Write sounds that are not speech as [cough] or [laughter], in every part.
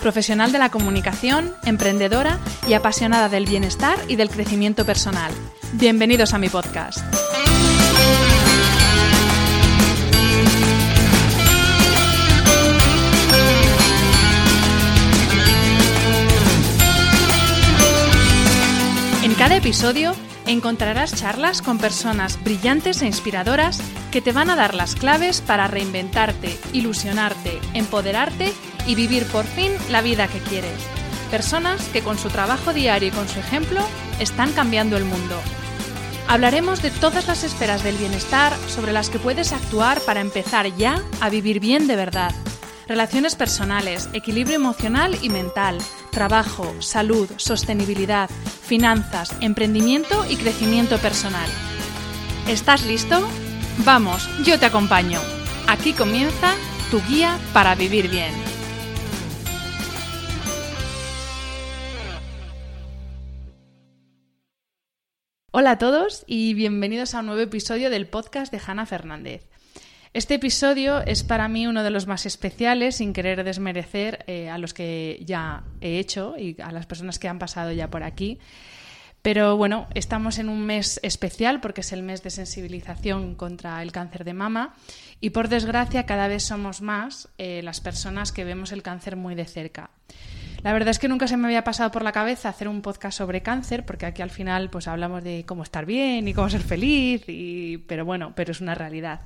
profesional de la comunicación, emprendedora y apasionada del bienestar y del crecimiento personal. Bienvenidos a mi podcast. En cada episodio encontrarás charlas con personas brillantes e inspiradoras que te van a dar las claves para reinventarte, ilusionarte, empoderarte y vivir por fin la vida que quieres. Personas que con su trabajo diario y con su ejemplo están cambiando el mundo. Hablaremos de todas las esferas del bienestar sobre las que puedes actuar para empezar ya a vivir bien de verdad. Relaciones personales, equilibrio emocional y mental, trabajo, salud, sostenibilidad, finanzas, emprendimiento y crecimiento personal. ¿Estás listo? Vamos, yo te acompaño. Aquí comienza tu guía para vivir bien. Hola a todos y bienvenidos a un nuevo episodio del podcast de Hanna Fernández. Este episodio es para mí uno de los más especiales, sin querer desmerecer eh, a los que ya he hecho y a las personas que han pasado ya por aquí. Pero bueno, estamos en un mes especial porque es el mes de sensibilización contra el cáncer de mama y por desgracia cada vez somos más eh, las personas que vemos el cáncer muy de cerca. La verdad es que nunca se me había pasado por la cabeza hacer un podcast sobre cáncer, porque aquí al final pues hablamos de cómo estar bien y cómo ser feliz, y... pero bueno, pero es una realidad.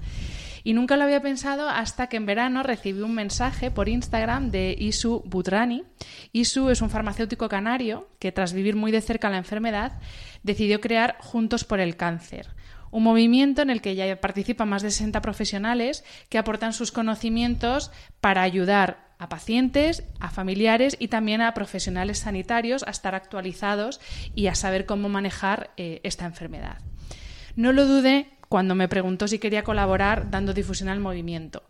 Y nunca lo había pensado hasta que en verano recibí un mensaje por Instagram de Isu Butrani. Isu es un farmacéutico canario que tras vivir muy de cerca la enfermedad decidió crear Juntos por el Cáncer, un movimiento en el que ya participan más de 60 profesionales que aportan sus conocimientos para ayudar a pacientes, a familiares y también a profesionales sanitarios a estar actualizados y a saber cómo manejar eh, esta enfermedad. No lo dudé cuando me preguntó si quería colaborar dando difusión al movimiento,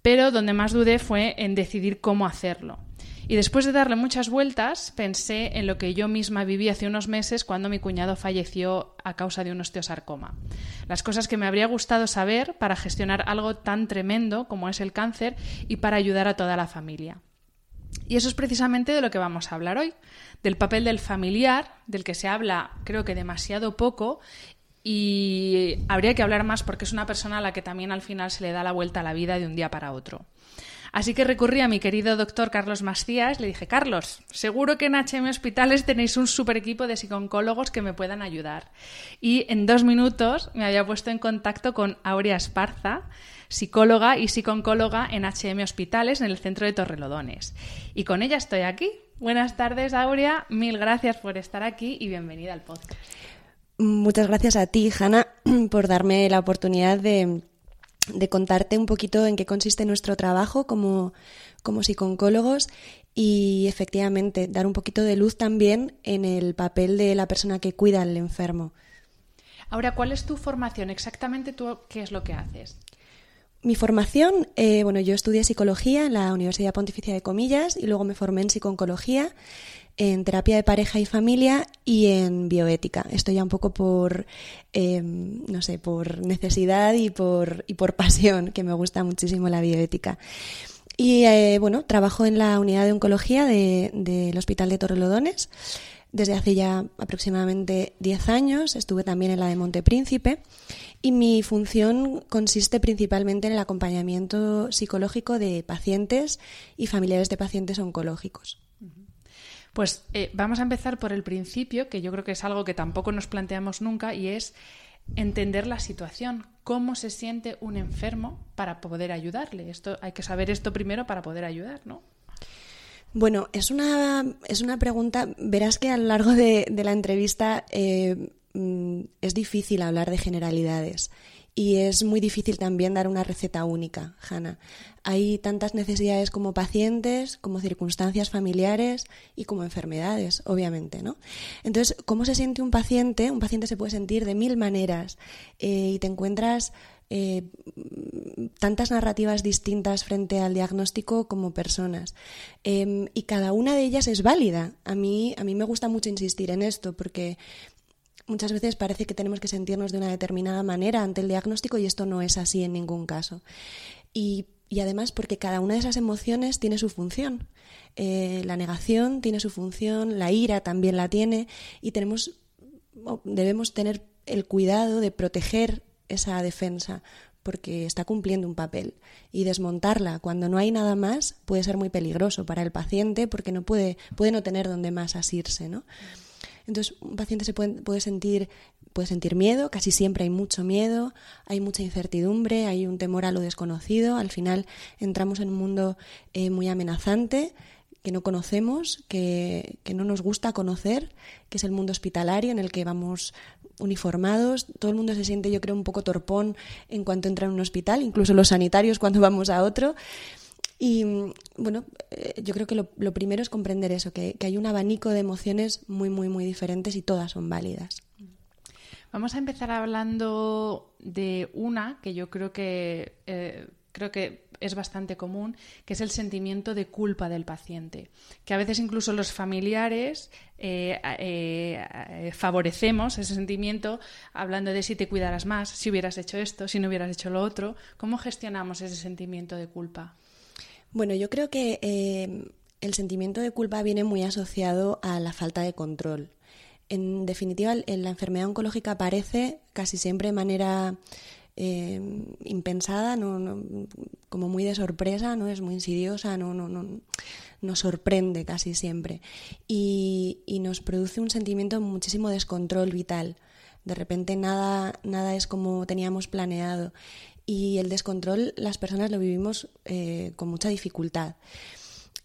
pero donde más dudé fue en decidir cómo hacerlo. Y después de darle muchas vueltas, pensé en lo que yo misma viví hace unos meses cuando mi cuñado falleció a causa de un osteosarcoma. Las cosas que me habría gustado saber para gestionar algo tan tremendo como es el cáncer y para ayudar a toda la familia. Y eso es precisamente de lo que vamos a hablar hoy, del papel del familiar, del que se habla creo que demasiado poco y habría que hablar más porque es una persona a la que también al final se le da la vuelta a la vida de un día para otro. Así que recurrí a mi querido doctor Carlos Macías, le dije, Carlos, seguro que en HM Hospitales tenéis un super equipo de psicólogos que me puedan ayudar. Y en dos minutos me había puesto en contacto con Aurea Esparza, psicóloga y psiconcóloga en HM Hospitales en el centro de Torrelodones. Y con ella estoy aquí. Buenas tardes, Aurea. Mil gracias por estar aquí y bienvenida al podcast. Muchas gracias a ti, Hanna, [clears throat] por darme la oportunidad de, de contarte un poquito en qué consiste nuestro trabajo como, como psicólogos y efectivamente dar un poquito de luz también en el papel de la persona que cuida al enfermo. Ahora, ¿cuál es tu formación? Exactamente tú, ¿qué es lo que haces? Mi formación, eh, bueno, yo estudié psicología en la Universidad Pontificia de Comillas y luego me formé en psiconcología en terapia de pareja y familia y en bioética. Esto ya un poco por, eh, no sé, por necesidad y por, y por [laughs] pasión, que me gusta muchísimo la bioética. Y eh, bueno, trabajo en la unidad de oncología del de, Hospital de Torrelodones desde hace ya aproximadamente 10 años. Estuve también en la de Montepríncipe y mi función consiste principalmente en el acompañamiento psicológico de pacientes y familiares de pacientes oncológicos. Pues eh, vamos a empezar por el principio, que yo creo que es algo que tampoco nos planteamos nunca, y es entender la situación, cómo se siente un enfermo para poder ayudarle. Esto hay que saber esto primero para poder ayudar, ¿no? Bueno, es una, es una pregunta, verás que a lo largo de, la entrevista eh, mm, es difícil hablar de generalidades y es muy difícil también dar una receta única, Hanna. Hay tantas necesidades como pacientes, como circunstancias familiares y como enfermedades, obviamente, ¿no? Entonces, ¿cómo se siente un paciente? Un paciente se puede sentir de mil maneras eh, y te encuentras eh, tantas narrativas distintas frente al diagnóstico como personas. Em, y cada una de ellas es válida. A mí, a mí me gusta mucho insistir en esto porque muchas veces parece que tenemos que sentirnos de una determinada manera ante el diagnóstico y esto no es así en ningún caso. Y, además porque cada una de esas emociones tiene su función. Eh, la negación tiene su función, la ira también la tiene y tenemos, debemos tener el cuidado de proteger esa defensa porque está cumpliendo un papel y desmontarla cuando no hay nada más puede ser muy peligroso para el paciente porque no puede, puede no tener donde más asirse, ¿no? Entonces, un paciente se puede, puede, sentir, puede sentir miedo, casi siempre hay mucho miedo, hay mucha incertidumbre, hay un temor a lo desconocido. Al final entramos en un mundo eh, muy amenazante que no conocemos, que, que, no nos gusta conocer, que es el mundo hospitalario en el que vamos uniformados. Todo el mundo se siente, yo creo, un poco torpón en cuanto entra en un hospital, incluso los sanitarios cuando vamos a otro. Y bueno, eh, yo creo que lo, primero es comprender eso, que, hay un abanico de emociones muy, muy, muy diferentes y todas son válidas. Vamos a empezar hablando de una que yo creo que eh, creo que es bastante común, que es el sentimiento de culpa del paciente, que a veces incluso los familiares eh, favorecemos ese sentimiento hablando de si te cuidaras más, si hubieras hecho esto, si no hubieras hecho lo otro. ¿Cómo gestionamos ese sentimiento de culpa? Bueno, yo creo que eh, el sentimiento de culpa viene muy asociado a la falta de control. En definitiva, en la enfermedad oncológica aparece casi siempre de manera eh, impensada, no, como muy de sorpresa, no es muy insidiosa, no, no, no nos sorprende casi siempre y, y, nos produce un sentimiento de muchísimo descontrol vital. De repente nada, nada es como teníamos planeado y el descontrol las personas lo vivimos eh, con mucha dificultad.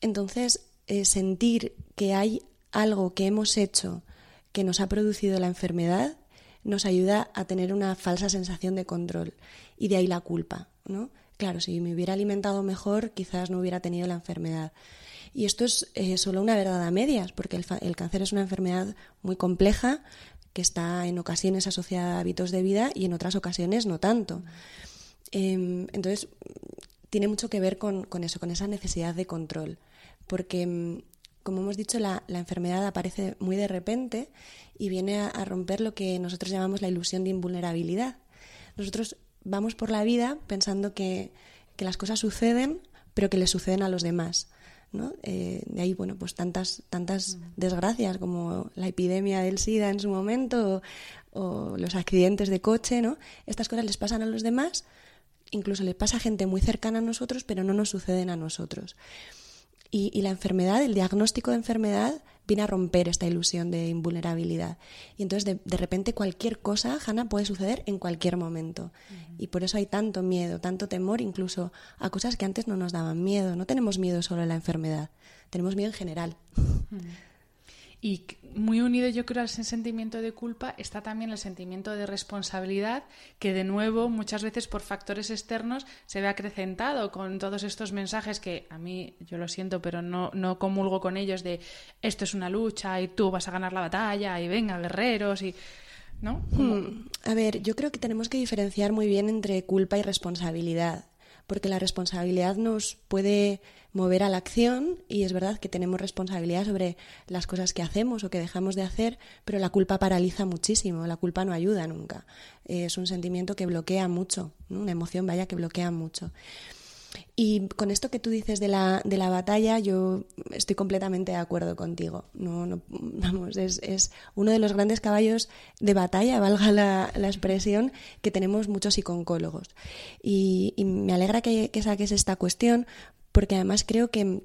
Entonces, eh, sentir que hay algo que hemos hecho que nos ha producido la enfermedad nos ayuda a tener una falsa sensación de control y de ahí la culpa, ¿no? Claro, si me hubiera alimentado mejor, quizás no hubiera tenido la enfermedad. Y esto es eh, solo una verdad a medias, porque el, el, cáncer es una enfermedad muy compleja que está en ocasiones asociada a hábitos de vida y en otras ocasiones no tanto. Em, entonces, tiene mucho que ver con, eso, con esa necesidad de control, porque, em, como hemos dicho, la, enfermedad aparece muy de repente y viene a, romper lo que nosotros llamamos la ilusión de invulnerabilidad. Nosotros vamos por la vida pensando que, las cosas suceden, pero que le suceden a los demás. ¿no? Eh, de ahí, bueno, pues tantas, tantas desgracias como la epidemia del SIDA en su momento o, o, los accidentes de coche, ¿no? Estas cosas les pasan a los demás, incluso le pasa a gente muy cercana a nosotros, pero no nos suceden a nosotros. Y, la enfermedad, el diagnóstico de enfermedad, viene a romper esta ilusión de invulnerabilidad. Y entonces, de, repente, cualquier cosa, Hanna, puede suceder en cualquier momento. Y por eso hay tanto miedo, tanto temor, incluso a cosas que antes no nos daban miedo. No tenemos miedo solo a la enfermedad, tenemos miedo en general. Y muy unido yo creo al sentimiento de culpa está también el sentimiento de responsabilidad que de nuevo muchas veces por factores externos se ve acrecentado con todos estos mensajes que a mí yo lo siento pero no, no comulgo con ellos de esto es una lucha y tú vas a ganar la batalla y venga guerreros y... ¿No? Hmm. A ver, yo creo que tenemos que diferenciar muy bien entre culpa y responsabilidad porque la responsabilidad nos puede mover a la acción y es verdad que tenemos responsabilidad sobre las cosas que hacemos o que dejamos de hacer, pero la culpa paraliza muchísimo, la culpa no ayuda nunca. Es un sentimiento que bloquea mucho, una emoción vaya que bloquea mucho. Y con esto que tú dices de la, de la batalla, yo estoy completamente de acuerdo contigo. No, no, [laughs] vamos, es, es, uno de los grandes caballos de batalla, valga la, la expresión, que tenemos muchos psicólogos. Y, me alegra que saques esta cuestión, porque además creo que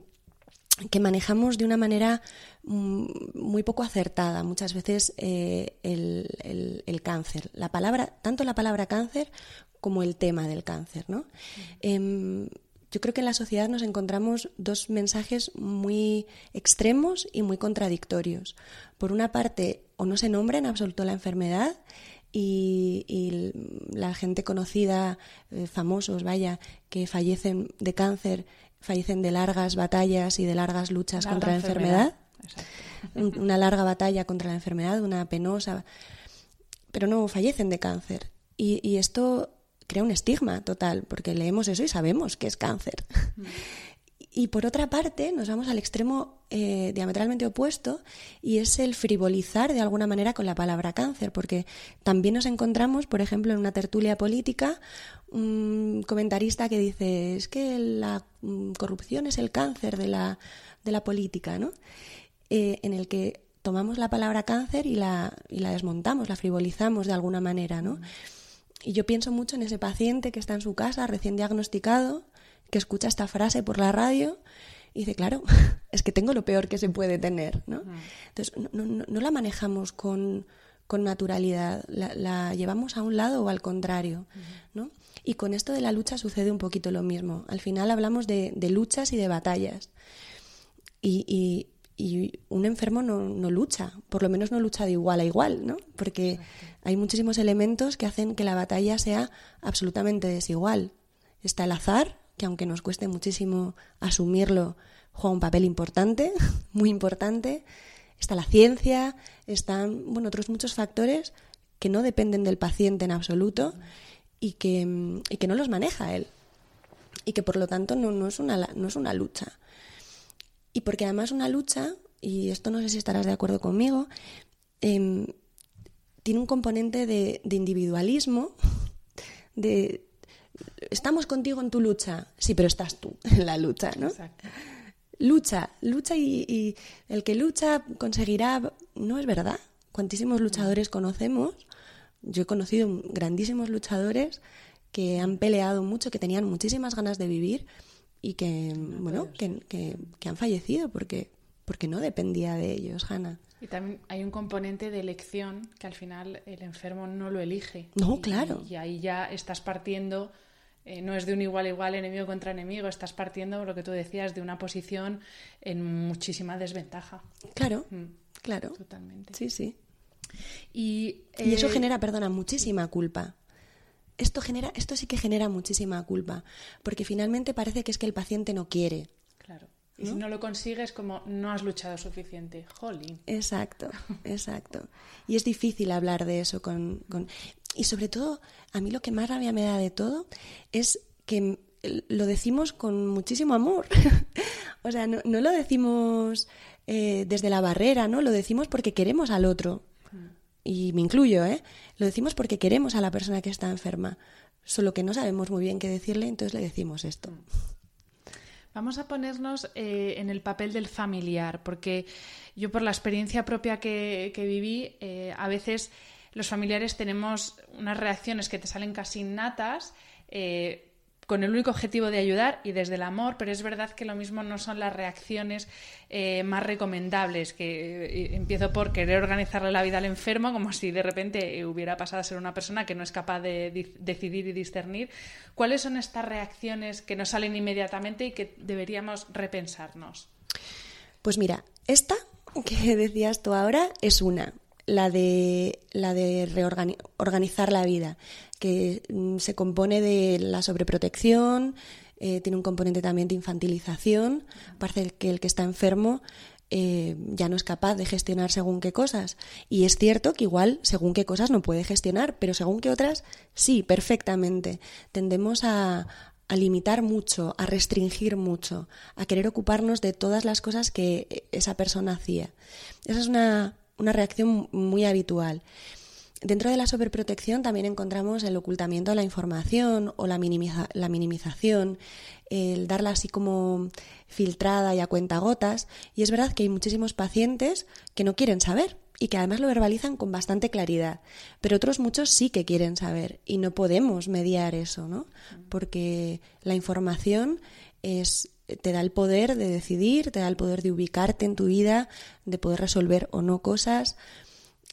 que manejamos de una manera mm, muy poco acertada muchas veces eh, el, el, el, cáncer. La palabra, tanto la palabra cáncer como el tema del cáncer, ¿no? Em, yo creo que en la sociedad nos encontramos dos mensajes muy extremos y muy contradictorios. Por una parte, o no se nombra en absoluto la enfermedad y, la gente conocida, eh, famosos, vaya, que fallecen de cáncer, fallecen de largas batallas y de largas luchas contra la enfermedad. Una larga batalla contra la enfermedad, una penosa, pero no fallecen de cáncer. y esto crea un estigma total, porque leemos eso y sabemos que es cáncer. Mm. Y por otra parte, nos vamos al extremo eh, diametralmente opuesto y es el frivolizar de alguna manera con la palabra cáncer, porque también nos encontramos, por ejemplo, en una tertulia política, un comentarista que dice es que la mm, corrupción es el cáncer de la, de la política, ¿no? Eh, en el que tomamos la palabra cáncer y la, y la desmontamos, la frivolizamos de alguna manera, ¿no? Mm. Y yo pienso mucho en ese paciente que está en su casa, recién diagnosticado, que escucha esta frase por la radio y dice, claro, [laughs] es que tengo lo peor que se puede tener. ¿no? Entonces, no, la manejamos con, naturalidad, la, llevamos a un lado o al contrario. ¿no? Y con esto de la lucha sucede un poquito lo mismo. Al final hablamos de, luchas y de batallas. Y, y un enfermo no, no, lucha, por lo menos no lucha de igual a igual, ¿no? Porque hay muchísimos elementos que hacen que la batalla sea absolutamente desigual. Está el azar, que aunque nos cueste muchísimo asumirlo, juega un papel importante, [laughs] muy importante. Está la ciencia, están bueno, otros muchos factores que no dependen del paciente en absoluto y que, y que no los maneja él. Y que por lo tanto no, es, una, no es una lucha. Y porque además una lucha, y esto no sé si estarás de acuerdo conmigo, em, tiene un componente de, individualismo, [laughs] de estamos contigo en tu lucha, sí, pero estás tú [laughs] en la lucha, ¿no? Lucha, lucha y, el que lucha conseguirá, no es verdad. Cuantísimos luchadores conocemos, yo he conocido grandísimos luchadores que han peleado mucho, que tenían muchísimas ganas de vivir y que, bueno, que, han fallecido porque, porque no dependía de ellos, Hanna. Y también hay un componente de elección que al final el enfermo no lo elige. No, claro. Y, ahí ya estás partiendo, eh, no es de un igual igual, enemigo contra enemigo, estás partiendo, lo que tú decías, de una posición en muchísima desventaja. Claro, mm. claro. Totalmente. Sí, sí. Y, y eso eh, genera, perdona, muchísima culpa esto genera, esto sí que genera muchísima culpa, porque finalmente parece que es que el paciente no quiere. Y si no lo consigues, como no has luchado suficiente. Jolín. Exacto, [laughs] exacto. Y es difícil hablar de eso con, Y sobre todo, a mí lo que más rabia me da de todo es que lo decimos con muchísimo amor. [laughs] o sea, no, lo decimos eh, desde la barrera, ¿no? Lo decimos porque queremos al otro y me incluyo, ¿eh? Lo decimos porque queremos a la persona que está enferma, solo que no sabemos muy bien qué decirle, entonces le decimos esto. Vamos a ponernos eh, en el papel del familiar, porque yo por la experiencia propia que, viví, eh, a veces los familiares tenemos unas reacciones que te salen casi innatas. Eh, con el único objetivo de ayudar y desde el amor, pero es verdad que lo mismo no son las reacciones eh, más recomendables, que eh, empiezo por querer organizarle la vida al enfermo, como si de repente hubiera pasado a ser una persona que no es capaz de decidir y discernir. ¿Cuáles son estas reacciones que nos salen inmediatamente y que deberíamos repensarnos? Pues mira, esta que decías tú ahora es una la de, la de reorganizar la vida, que mm, se compone de la sobreprotección, eh, tiene un componente también de infantilización, parece que el que está enfermo eh, ya no es capaz de gestionar según qué cosas. Y es cierto que igual según qué cosas no puede gestionar, pero según qué otras sí, perfectamente. Tendemos a, a limitar mucho, a restringir mucho, a querer ocuparnos de todas las cosas que esa persona hacía. Esa es una, una reacción muy habitual. Dentro de la sobreprotección también encontramos el ocultamiento de la información o la, la minimización, el darla así como filtrada y a cuentagotas. Y es verdad que hay muchísimos pacientes que no quieren saber y que además lo verbalizan con bastante claridad. Pero otros muchos sí que quieren saber y no podemos mediar eso, ¿no? Porque la información es te da el poder de decidir, te da el poder de ubicarte en tu vida, de poder resolver o no cosas.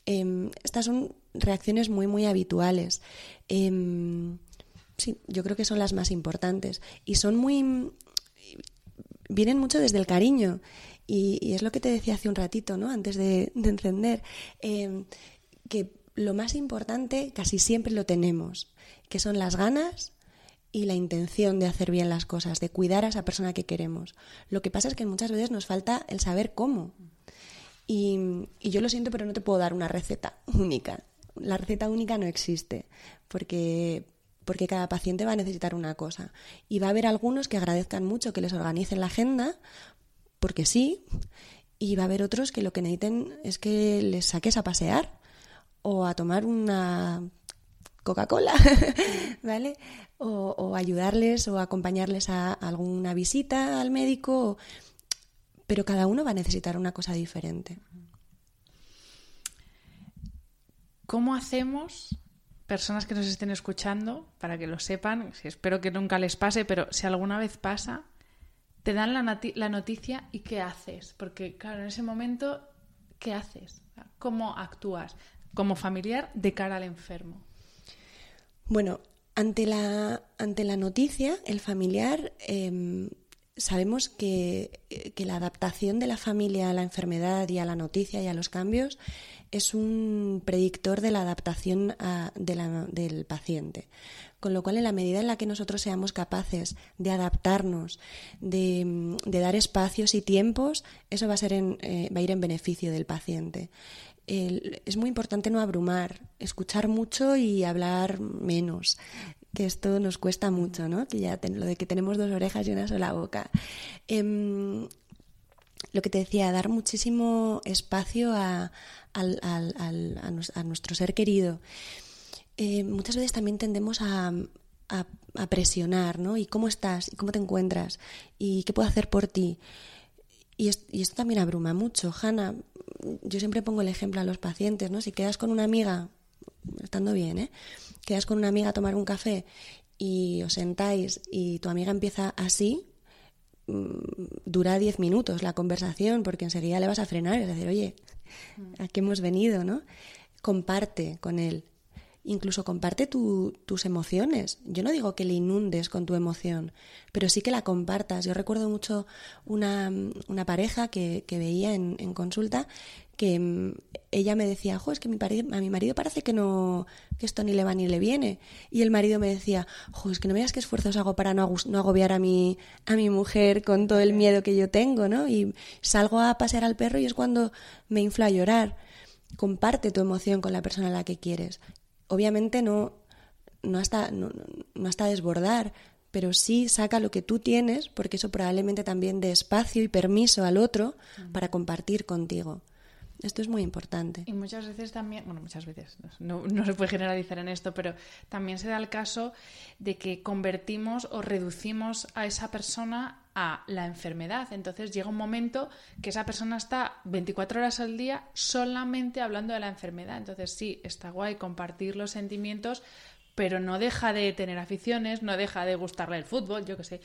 Em, estas son reacciones muy, muy habituales. Em, sí, yo creo que son las más importantes. Y son muy. vienen mucho desde el cariño. Y, es lo que te decía hace un ratito, ¿no? Antes de, encender. Eh, que lo más importante casi siempre lo tenemos, que son las ganas y la intención de hacer bien las cosas, de cuidar a esa persona que queremos. Lo que pasa es que muchas veces nos falta el saber cómo. Y, yo lo siento, pero no te puedo dar una receta única. La receta única no existe, porque, porque cada paciente va a necesitar una cosa. Y va a haber algunos que agradezcan mucho que les organicen la agenda, porque sí, y va a haber otros que lo que necesiten es que les saques a pasear o a tomar una Coca-Cola, [laughs] ¿vale? O, ayudarles o acompañarles a alguna visita al médico, pero cada uno va a necesitar una cosa diferente. ¿Cómo hacemos, personas que nos estén escuchando, para que lo sepan, espero que nunca les pase, pero si alguna vez pasa, te dan la, la noticia y qué haces? Porque, claro, en ese momento, ¿qué haces? ¿Cómo actúas como familiar de cara al enfermo? Bueno, ante la, ante la noticia, el familiar, em, sabemos que, que, la adaptación de la familia a la enfermedad y a la noticia y a los cambios es un predictor de la adaptación del paciente. Con lo cual, en la medida en la que nosotros seamos capaces de adaptarnos, de, dar espacios y tiempos, eso va a, ser eh, va a ir en beneficio del paciente es muy importante no abrumar, escuchar mucho y hablar menos, que esto nos cuesta mucho, ¿no? Que ya lo de que tenemos dos orejas y una sola boca. Em, lo que te decía, dar muchísimo espacio a, nuestro ser querido. Eh, muchas veces también tendemos a, a, presionar, ¿no? ¿Y cómo estás? ¿Y cómo te encuentras? ¿Y qué puedo hacer por ti? Y, esto también abruma mucho. Hanna, yo siempre pongo el ejemplo a los pacientes, ¿no? Si quedas con una amiga, estando bien, ¿eh? Quedas con una amiga a tomar un café y os sentáis y tu amiga empieza así, mm, dura diez minutos la conversación porque enseguida le vas a frenar y vas a decir, oye, ¿a qué hemos venido, no? Comparte con él incluso comparte tus emociones. Yo no digo que le inundes con tu emoción, pero sí que la compartas. Yo recuerdo mucho una, pareja que, veía en, consulta que mm, ella me decía, jo, es que mi a mi marido parece que no, que esto ni le va ni le viene. Y el marido me decía, jo, es que no veas qué esfuerzos hago para no, agobiar a mi, a mi mujer con todo el miedo que yo tengo, ¿no? Y salgo a pasear al perro y es cuando me infla a llorar comparte tu emoción con la persona a la que quieres obviamente no, no, hasta, no, no hasta desbordar, pero sí saca lo que tú tienes, porque eso probablemente también dé espacio y permiso al otro para compartir contigo. Esto es muy importante. Y muchas veces también, bueno, muchas veces, no, no, se puede generalizar en esto, pero también se da el caso de que convertimos o reducimos a esa persona a la enfermedad. Entonces llega un momento que esa persona está 24 horas al día solamente hablando de la enfermedad. Entonces sí, está guay compartir los sentimientos, pero no deja de tener aficiones, no deja de gustarle el fútbol, yo qué sé.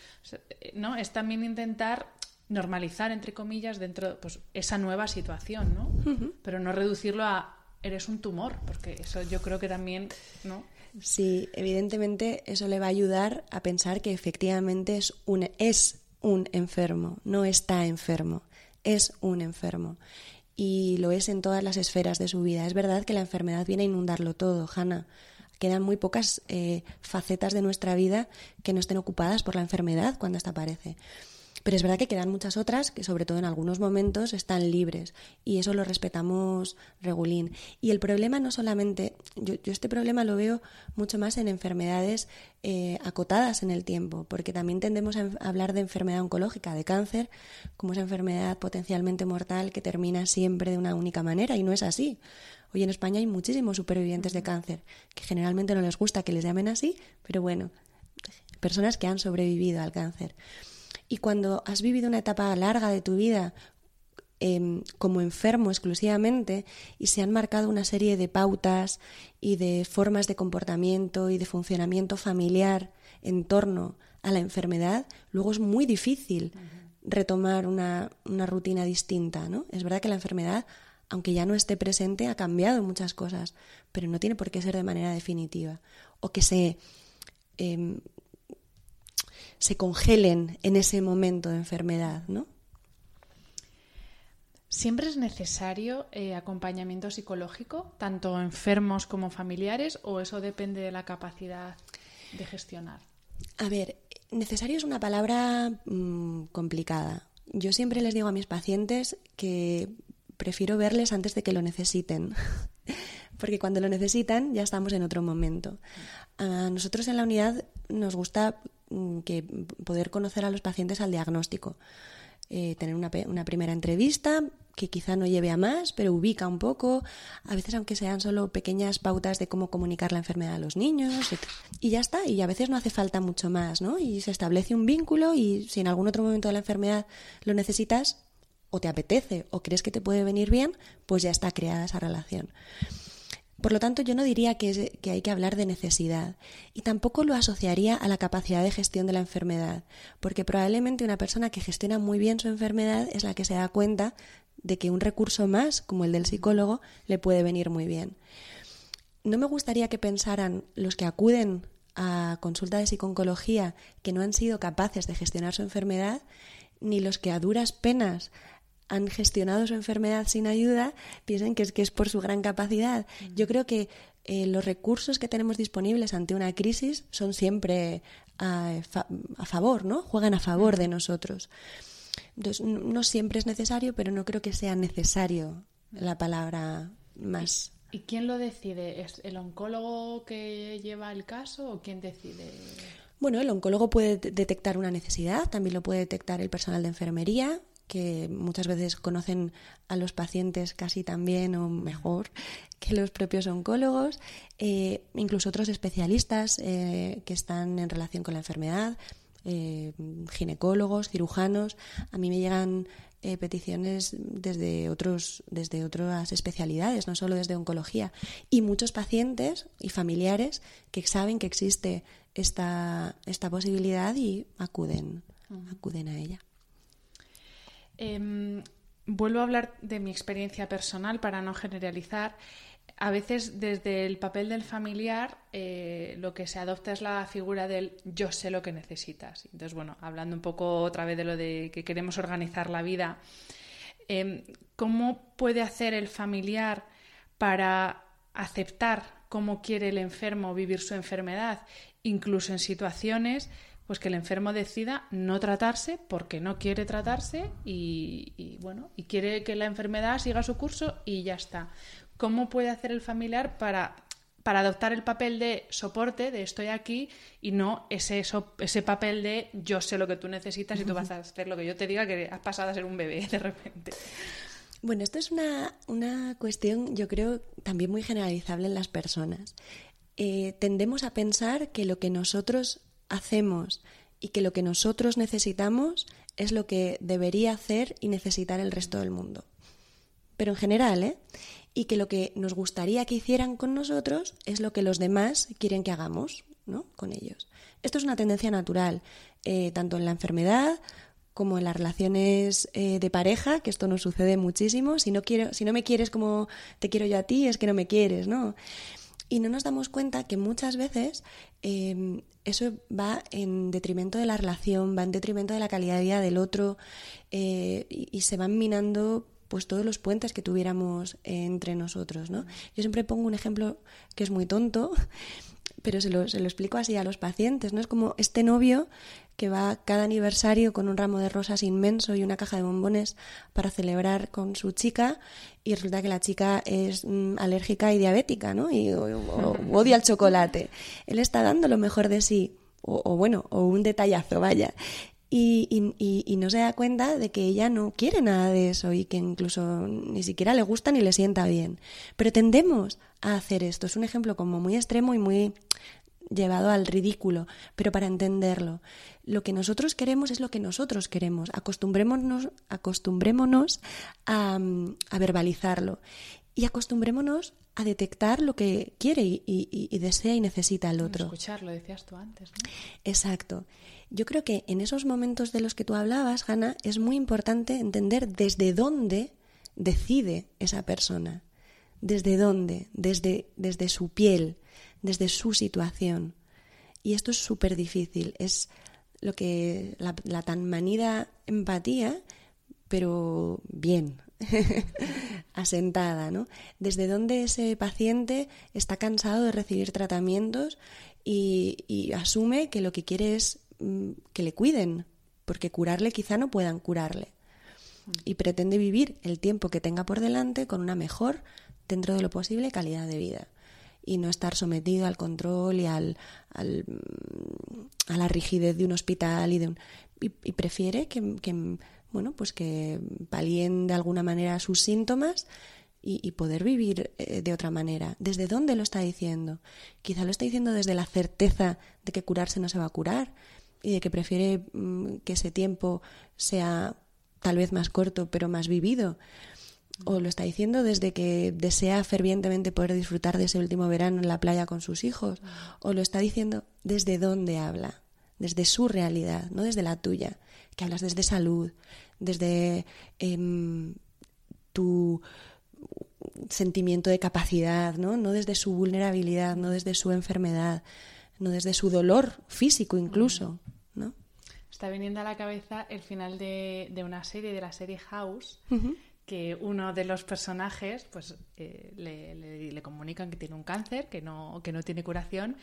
¿no? Es también intentar normalizar, entre comillas, dentro pues esa nueva situación, ¿no? Pero no reducirlo a eres un tumor, porque eso yo creo que también, ¿no? Sí, evidentemente eso le va a ayudar a pensar que efectivamente es un, es un enfermo, no está enfermo, es un enfermo. Y lo es en todas las esferas de su vida. Es verdad que la enfermedad viene a inundarlo todo, Hanna. Quedan muy pocas eh, facetas de nuestra vida que no estén ocupadas por la enfermedad cuando esta aparece. Pero es verdad que quedan muchas otras que, sobre todo en algunos momentos, están libres y eso lo respetamos regulín. Y el problema no solamente, yo, este problema lo veo mucho más en enfermedades eh, acotadas en el tiempo, porque también tendemos a hablar de enfermedad oncológica, de cáncer, como esa enfermedad potencialmente mortal que termina siempre de una única manera y no es así. Hoy en España hay muchísimos supervivientes de cáncer, que generalmente no les gusta que les llamen así, pero bueno, personas que han sobrevivido al cáncer. Y cuando has vivido una etapa larga de tu vida em, como enfermo exclusivamente y se han marcado una serie de pautas y de formas de comportamiento y de funcionamiento familiar en torno a la enfermedad, luego es muy difícil retomar una, una, rutina distinta. ¿no? Es verdad que la enfermedad, aunque ya no esté presente, ha cambiado muchas cosas, pero no tiene por qué ser de manera definitiva. O que se em, se congelen en ese momento de enfermedad, ¿no? ¿Siempre es necesario eh, acompañamiento psicológico, tanto enfermos como familiares, o eso depende de la capacidad de gestionar? A ver, necesario es una palabra mm, complicada. Yo siempre les digo a mis pacientes que prefiero verles antes de que lo necesiten, [laughs] porque cuando lo necesitan ya estamos en otro momento. A nosotros en la unidad nos gusta que poder conocer a los pacientes al diagnóstico. Eh, tener una, una, primera entrevista que quizá no lleve a más, pero ubica un poco, a veces aunque sean solo pequeñas pautas de cómo comunicar la enfermedad a los niños, y ya está, y a veces no hace falta mucho más, ¿no? Y se establece un vínculo y si en algún otro momento de la enfermedad lo necesitas, o te apetece, o crees que te puede venir bien, pues ya está creada esa relación. Por lo tanto, yo no diría que, hay que hablar de necesidad y tampoco lo asociaría a la capacidad de gestión de la enfermedad, porque probablemente una persona que gestiona muy bien su enfermedad es la que se da cuenta de que un recurso más, como el del psicólogo, le puede venir muy bien. No me gustaría que pensaran los que acuden a consulta de psiconcología que no han sido capaces de gestionar su enfermedad, ni los que a duras penas han gestionado su enfermedad sin ayuda piensen que es que es por su gran capacidad. Yo creo que eh, los recursos que tenemos disponibles ante una crisis son siempre a, a, favor, ¿no? Juegan a favor de nosotros. Entonces, no siempre es necesario, pero no creo que sea necesario la palabra más. ¿Y quién lo decide? ¿Es el oncólogo que lleva el caso o quién decide? Bueno, el oncólogo puede detectar una necesidad, también lo puede detectar el personal de enfermería, que muchas veces conocen a los pacientes casi tan bien o mejor que los propios oncólogos, eh, incluso otros especialistas eh, que están en relación con la enfermedad, eh, ginecólogos, cirujanos. A mí me llegan peticiones desde otros desde otras especialidades, no solo desde oncología, y muchos pacientes y familiares que saben que existe esta, esta posibilidad y acuden, acuden a ella. Eh, vuelvo a hablar de mi experiencia personal para no generalizar. A veces desde el papel del familiar eh, lo que se adopta es la figura del yo sé lo que necesitas. Entonces, bueno, hablando un poco otra vez de lo de que queremos organizar la vida, eh, ¿cómo puede hacer el familiar para aceptar cómo quiere el enfermo vivir su enfermedad, incluso en situaciones pues que el enfermo decida no tratarse porque no quiere tratarse y, bueno, y quiere que la enfermedad siga su curso y ya está. ¿Cómo puede hacer el familiar para, para adoptar el papel de soporte, de estoy aquí, y no ese, ese papel de yo sé lo que tú necesitas y tú vas a hacer lo que yo te diga que has pasado a ser un bebé de repente? Bueno, esto es una, una cuestión, yo creo, también muy generalizable en las personas. Eh, tendemos a pensar que lo que nosotros hacemos y que lo que nosotros necesitamos es lo que debería hacer y necesitar el resto del mundo. Pero en general, ¿eh? Y que lo que nos gustaría que hicieran con nosotros es lo que los demás quieren que hagamos, ¿no? Con ellos. Esto es una tendencia natural, eh, tanto en la enfermedad como en las relaciones eh, de pareja, que esto nos sucede muchísimo. Si no, quiero, si no me quieres como te quiero yo a ti, es que no me quieres, ¿no? Y no nos damos cuenta que muchas veces em, eso va en detrimento de la relación, va en detrimento de la calidad de vida del otro eh, y, se van minando pues todos los puentes que tuviéramos entre nosotros, ¿no? Yo siempre pongo un ejemplo que es muy tonto, pero se lo, se lo explico así a los pacientes, ¿no? Es como este novio que va cada aniversario con un ramo de rosas inmenso y una caja de bombones para celebrar con su chica y resulta que la chica es mm, alérgica y diabética, ¿no? Y odia el chocolate. Él está dando lo mejor de sí, o, bueno, o un detallazo, vaya. Y, y, y, no se da cuenta de que ella no quiere nada de eso y que incluso ni siquiera le gusta ni le sienta bien. Pero tendemos a hacer esto. Es un ejemplo como muy extremo y muy llevado al ridículo, pero para entenderlo. Lo que nosotros queremos es lo que nosotros queremos. Acostumbrémonos, acostumbrémonos a, a verbalizarlo y acostumbrémonos a detectar lo que quiere y, desea y necesita el otro. Escucharlo, decías tú antes. ¿no? Exacto. Yo creo que en esos momentos de los que tú hablabas, Hanna, es muy importante entender desde dónde decide esa persona. Desde dónde, desde, desde su piel, desde su situación. Y esto es súper difícil. Es lo que la, tan manida empatía, pero bien, [laughs] asentada, ¿no? Desde donde ese paciente está cansado de recibir tratamientos y, asume que lo que quiere es mm, que le cuiden, porque curarle quizá no puedan curarle. Y pretende vivir el tiempo que tenga por delante con una mejor, dentro de lo posible, calidad de vida. Y no estar sometido al control y al, mm, a la rigidez de un hospital y de un, y, prefiere que, que, bueno, pues que palien de alguna manera sus síntomas y, poder vivir eh, de otra manera. ¿Desde dónde lo está diciendo? Quizá lo está diciendo desde la certeza de que curarse no se va a curar y de que prefiere mm, que ese tiempo sea tal vez más corto pero más vivido. O lo está diciendo desde que desea fervientemente poder disfrutar de ese último verano en la playa con sus hijos. O lo está diciendo desde dónde habla, desde su realidad, no desde la tuya. Que hablas desde salud, desde em, tu sentimiento de capacidad, ¿no? No desde su vulnerabilidad, no desde su enfermedad, no desde su dolor físico incluso, ¿no? Está viniendo a la cabeza el final de, de una serie, de la serie House, que uno de los personajes pues eh, le, le, comunican que tiene un cáncer, que no, que no tiene curación,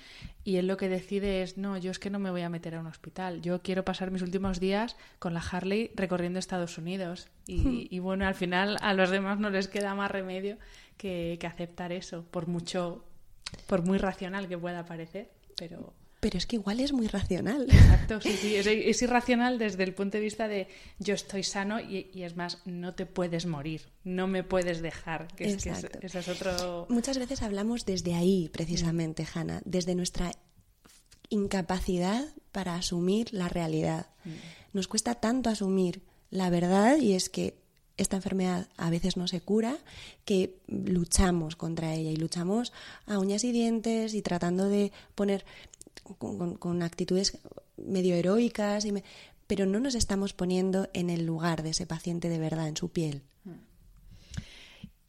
y él lo que decide es, no, yo es que no me voy a meter a un hospital, yo quiero pasar mis últimos días con la Harley recorriendo Estados Unidos. Y, y bueno, al final a los demás no les queda más remedio que, que aceptar eso, por mucho, por muy racional que pueda parecer, pero pero es que igual es muy racional. Exacto, sí, sí, es, [laughs] irracional desde el punto de vista de yo estoy sano y, es más, no te puedes morir, no me puedes dejar. Que es, que es otro... Muchas veces hablamos desde ahí, precisamente, mm. Hanna, desde nuestra incapacidad para asumir la realidad. Mm. Nos cuesta tanto asumir la verdad y es que esta enfermedad a veces no se cura, que luchamos contra ella y luchamos a uñas y dientes y tratando de poner con, actitudes medio heroicas, y pero no nos estamos poniendo en el lugar de ese paciente de verdad, en su piel.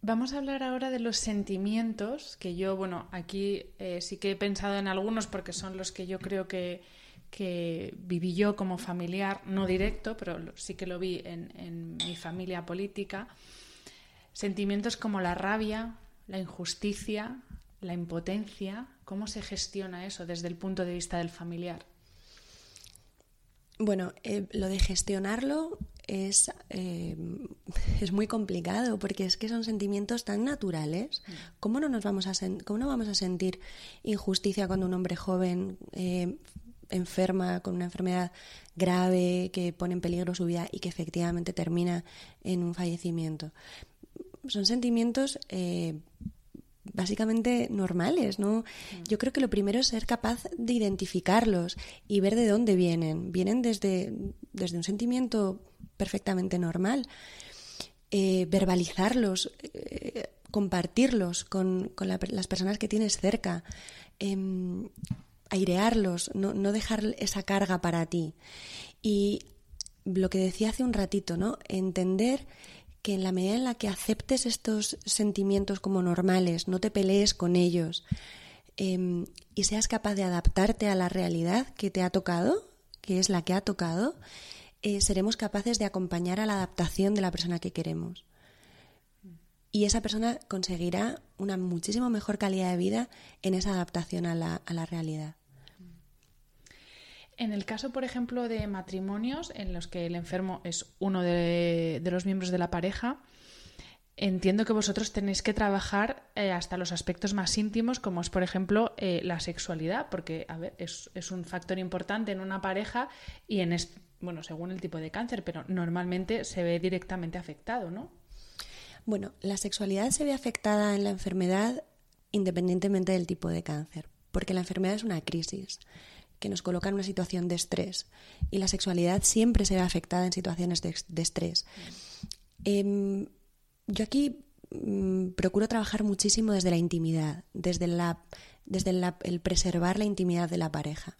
Vamos a hablar ahora de los sentimientos, que yo, bueno, aquí eh, sí que he pensado en algunos porque son los que yo creo que, que viví yo como familiar, no directo, pero sí que lo vi en, en mi familia política. Sentimientos como la rabia, la injusticia, la impotencia, ¿cómo se gestiona eso desde el punto de vista del familiar? Bueno, eh, lo de gestionarlo es, eh, [laughs] es muy complicado porque es que son sentimientos tan naturales. Mm. ¿Cómo no, nos vamos a cómo no vamos a sentir injusticia cuando un hombre joven eh, enferma con una enfermedad grave que pone en peligro su vida y que efectivamente termina en un fallecimiento? Son sentimientos básicamente normales, ¿no? Mm. Yo creo que lo primero es ser capaz de identificarlos y ver de dónde vienen. Vienen desde, desde un sentimiento perfectamente normal. Eh, verbalizarlos, eh, compartirlos con, las personas que tienes cerca, em, airearlos, no, no dejar esa carga para ti. Y lo que decía hace un ratito, ¿no? Entender que en la medida en la que aceptes estos sentimientos como normales, no te pelees con ellos em, y seas capaz de adaptarte a la realidad que te ha tocado, que es la que ha tocado, eh, seremos capaces de acompañar a la adaptación de la persona que queremos. Y esa persona conseguirá una muchísimo mejor calidad de vida en esa adaptación a la, a la realidad. En el caso, por ejemplo, de matrimonios en los que el enfermo es uno de, los miembros de la pareja, entiendo que vosotros tenéis que trabajar eh, hasta los aspectos más íntimos, como es, por ejemplo, eh, la sexualidad, porque a ver, es, un factor importante en una pareja y en, bueno, según el tipo de cáncer, pero normalmente se ve directamente afectado, ¿no? Bueno, la sexualidad se ve afectada en la enfermedad independientemente del tipo de cáncer, porque la enfermedad es una crisis que nos coloca en una situación de estrés. Y la sexualidad siempre se ve afectada en situaciones de, estrés. Em, yo aquí mm, procuro trabajar muchísimo desde la intimidad, desde, el preservar la intimidad de la pareja.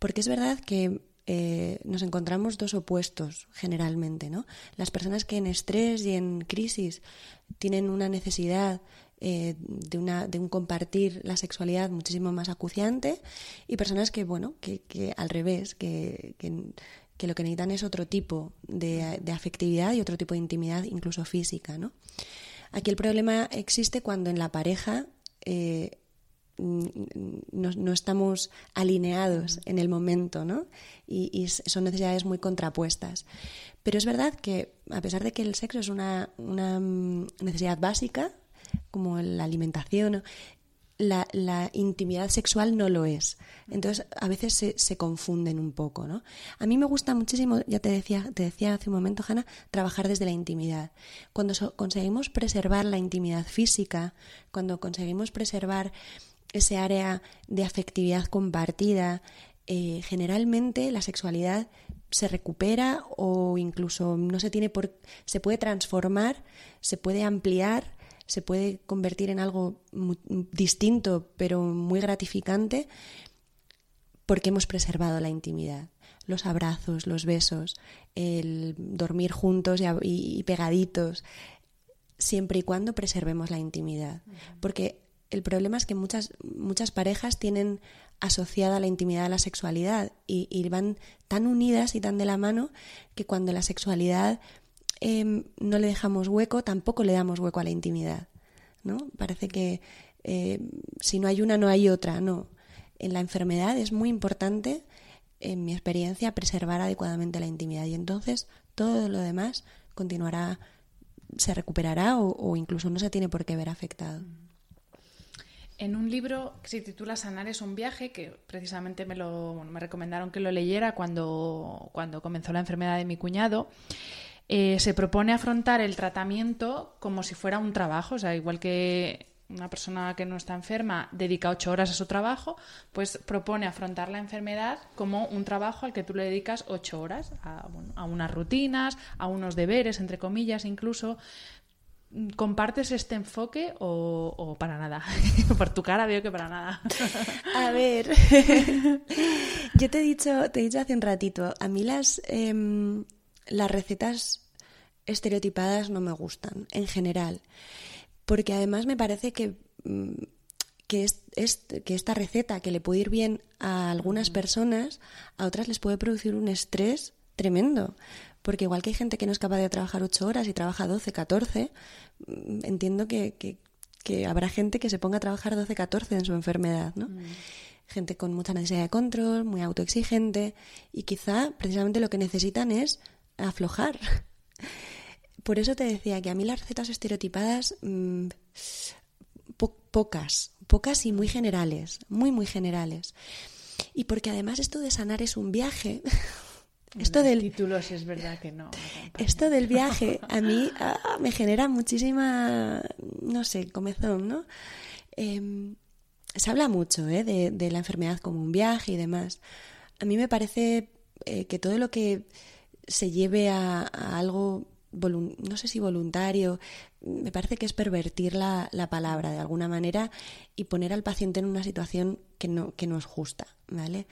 Porque es verdad que eh, nos encontramos dos opuestos generalmente, ¿no? Las personas que en estrés y en crisis tienen una necesidad eh, de, una, de un compartir la sexualidad muchísimo más acuciante y personas que, bueno, que, que al revés, que, que, que, lo que necesitan es otro tipo de, de, afectividad y otro tipo de intimidad, incluso física, ¿no? Aquí el problema existe cuando en la pareja eh, no, no, estamos alineados en el momento, ¿no? Y, y, son necesidades muy contrapuestas. Pero es verdad que, a pesar de que el sexo es una, una necesidad básica, como la alimentación, la, la, intimidad sexual no lo es. Entonces, a veces se, se, confunden un poco, ¿no? A mí me gusta muchísimo, ya te decía, te decía hace un momento, Hanna, trabajar desde la intimidad. Cuando conseguimos preservar la intimidad física, cuando conseguimos preservar ese área de afectividad compartida, eh, generalmente la sexualidad se recupera o incluso no se tiene por se puede transformar, se puede ampliar, se puede convertir en algo muy, distinto pero muy gratificante porque hemos preservado la intimidad. Los abrazos, los besos, el dormir juntos y, y pegaditos, siempre y cuando preservemos la intimidad. Porque el problema es que muchas, muchas parejas tienen asociada la intimidad a la sexualidad y, y, van tan unidas y tan de la mano que cuando la sexualidad eh, no le dejamos hueco, tampoco le damos hueco a la intimidad. ¿no? Parece que eh, si no hay una, no hay otra. No. En la enfermedad es muy importante, en mi experiencia, preservar adecuadamente la intimidad y entonces todo lo demás continuará, se recuperará o, o incluso no se tiene por qué ver afectado. En un libro que se titula Sanar es un viaje, que precisamente me, lo, me recomendaron que lo leyera cuando, cuando comenzó la enfermedad de mi cuñado, eh, se propone afrontar el tratamiento como si fuera un trabajo, o sea, igual que una persona que no está enferma dedica ocho horas a su trabajo, pues propone afrontar la enfermedad como un trabajo al que tú le dedicas ocho horas, a, bueno, a unas rutinas, a unos deberes, entre comillas, incluso. ¿Compartes este enfoque o, o para nada? [laughs] Por tu cara veo que para nada. A ver, [laughs] yo te he dicho, te he dicho hace un ratito, a mí las, eh, las recetas estereotipadas no me gustan, en general, porque además me parece que, que, es, es, que esta receta que le puede ir bien a algunas personas, a otras les puede producir un estrés tremendo. Porque igual que hay gente que no es capaz de trabajar ocho horas y trabaja 12, 14, entiendo que, que, que habrá gente que se ponga a trabajar 12, 14 en su enfermedad, ¿no? Mm. Gente con mucha necesidad de control, muy autoexigente y quizá precisamente lo que necesitan es aflojar. [laughs] Por eso te decía que a mí las recetas estereotipadas mmm, po pocas, pocas y muy generales, muy muy generales. Y porque además esto de sanar es un viaje. [laughs] Esto del título sí es verdad que no. Esto del [laughs] viaje a mí ah, me genera muchísima, no sé, comezón, ¿no? Eh, se habla mucho ¿eh? de, de, la enfermedad como un viaje y demás. A mí me parece eh, que todo lo que se lleve a, a algo no sé si voluntario, me parece que es pervertir la, la, palabra de alguna manera y poner al paciente en una situación que no, que no es justa, ¿vale?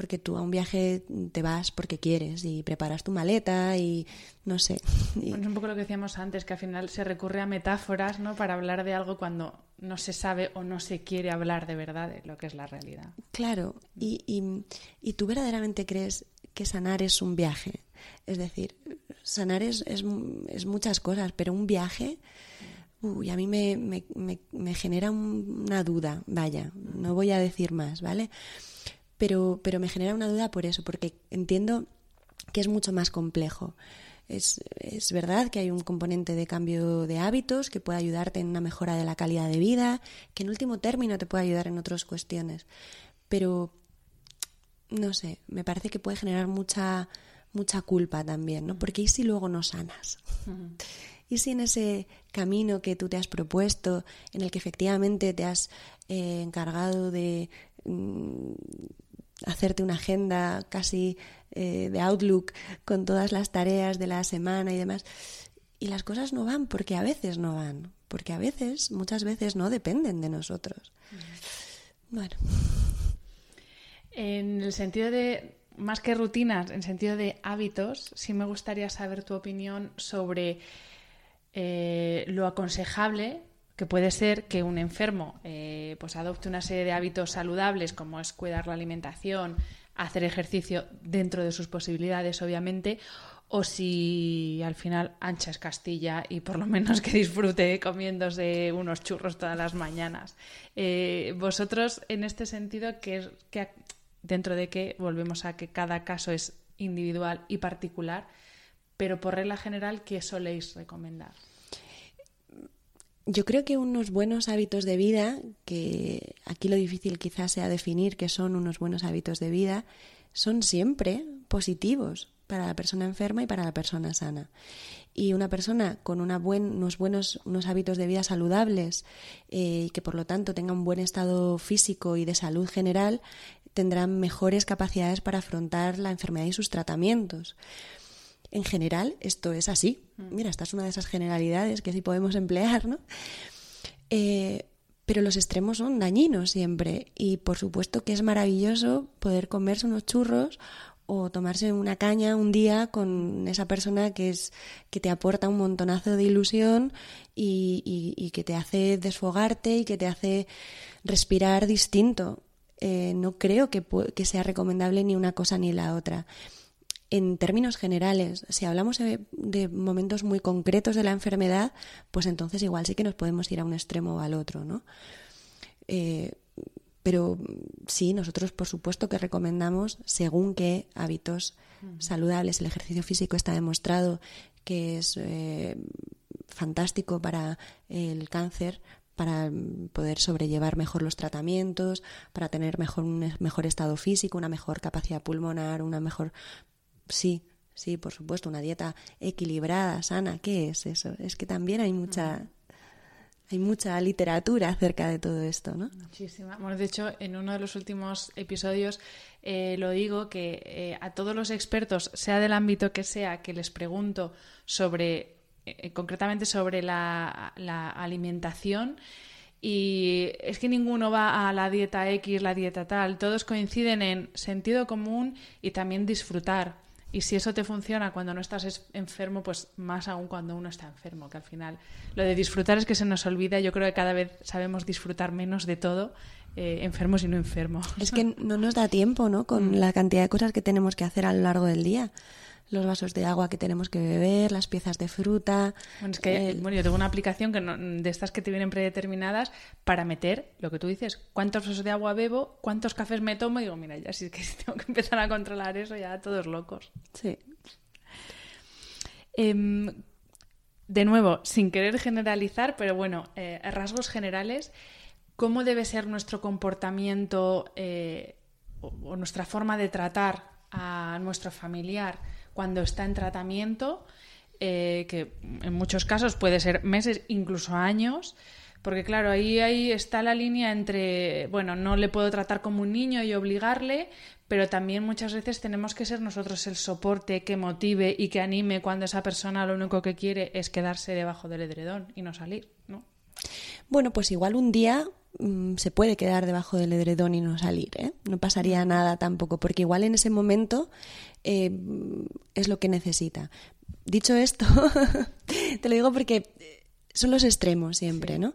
porque tú a un viaje te vas porque quieres y preparas tu maleta y no sé. Y... Bueno, es un poco lo que decíamos antes, que al final se recurre a metáforas ¿no? para hablar de algo cuando no se sabe o no se quiere hablar de verdad de lo que es la realidad. Claro, y, y, y tú verdaderamente crees que sanar es un viaje. Es decir, sanar es, es, es muchas cosas, pero un viaje... Uy, a mí me, me, me, me genera una duda, vaya, no voy a decir más, ¿vale? pero, pero me genera una duda por eso, porque entiendo que es mucho más complejo. Es, es, verdad que hay un componente de cambio de hábitos que puede ayudarte en una mejora de la calidad de vida, que en último término te puede ayudar en otras cuestiones. Pero, no sé, me parece que puede generar mucha, mucha culpa también, ¿no? Porque ¿y si luego no sanas? ¿Y si en ese camino que tú te has propuesto, en el que efectivamente te has eh, encargado de mm, hacerte una agenda casi eh, de Outlook con todas las tareas de la semana y demás. Y las cosas no van porque a veces no van, porque a veces, muchas veces no dependen de nosotros. Bueno. En el sentido de, más que rutinas, en sentido de hábitos, sí me gustaría saber tu opinión sobre eh, lo aconsejable que puede ser que un enfermo eh, pues adopte una serie de hábitos saludables como es cuidar la alimentación, hacer ejercicio dentro de sus posibilidades, obviamente, o si al final ancha es Castilla y por lo menos que disfrute comiéndose unos churros todas las mañanas. Eh, vosotros, en este sentido, que, que dentro de que volvemos a que cada caso es individual y particular, pero por regla general, ¿qué soléis recomendar? Yo creo que unos buenos hábitos de vida, que aquí lo difícil quizás sea definir qué son unos buenos hábitos de vida, son siempre positivos para la persona enferma y para la persona sana. Y una persona con una unos buenos unos hábitos de vida saludables eh, y que por lo tanto tenga un buen estado físico y de salud general tendrá mejores capacidades para afrontar la enfermedad y sus tratamientos. En general, esto es así. Mm. Mira, esta es una de esas generalidades que sí podemos emplear, ¿no? Eh, pero los extremos son dañinos siempre. Y por supuesto que es maravilloso poder comerse unos churros o tomarse una caña un día con esa persona que es que te aporta un montonazo de ilusión y, que te hace desfogarte y que te hace respirar distinto. Eh, no creo que, que sea recomendable ni una cosa ni la otra en términos generales, si hablamos de, momentos muy concretos de la enfermedad, pues entonces igual sí que nos podemos ir a un extremo o al otro, ¿no? Eh, pero sí, nosotros por supuesto que recomendamos según qué hábitos saludables. El ejercicio físico está demostrado que es eh, fantástico para el cáncer, para poder sobrellevar mejor los tratamientos, para tener mejor, un mejor estado físico, una mejor capacidad pulmonar, una mejor Sí, sí, por supuesto, una dieta equilibrada, sana. ¿Qué es eso? Es que también hay mucha, hay mucha literatura acerca de todo esto, ¿no? Muchísima. Bueno, de hecho, en uno de los últimos episodios eh, lo digo que eh, a todos los expertos, sea del ámbito que sea, que les pregunto sobre, eh, concretamente sobre la, la alimentación, y es que ninguno va a la dieta X, la dieta tal, todos coinciden en sentido común y también disfrutar. Y si eso te funciona cuando no estás enfermo, pues más aún cuando uno está enfermo, que al final lo de disfrutar es que se nos olvida. Yo creo que cada vez sabemos disfrutar menos de todo, eh, enfermos y no enfermos. Es que no nos da tiempo, ¿no? Con mm. la cantidad de cosas que tenemos que hacer a lo largo del día los vasos de agua que tenemos que beber, las piezas de fruta. Bueno, es que bueno, yo tengo una aplicación que de estas que te vienen predeterminadas para meter lo que tú dices, cuántos vasos de agua bebo, cuántos cafés me tomo, y digo, mira, ya si es que [laughs] tengo que empezar a controlar eso, ya todos locos. Sí. Em, de nuevo, sin querer generalizar, pero bueno, eh, rasgos generales, ¿cómo debe ser nuestro comportamiento eh, o nuestra forma de tratar a nuestro familiar? Cuando está en tratamiento, eh, que en muchos casos puede ser meses, incluso años, porque claro, ahí, ahí está la línea entre, bueno, no le puedo tratar como un niño y obligarle, pero también muchas veces tenemos que ser nosotros el soporte que motive y que anime cuando esa persona lo único que quiere es quedarse debajo del edredón y no salir, ¿no? Bueno, pues igual un día mm, se puede quedar debajo del edredón y no salir, ¿eh? No pasaría nada tampoco, porque igual en ese momento eh, es lo que necesita. Dicho esto, [laughs] te lo digo porque son los extremos siempre, ¿no?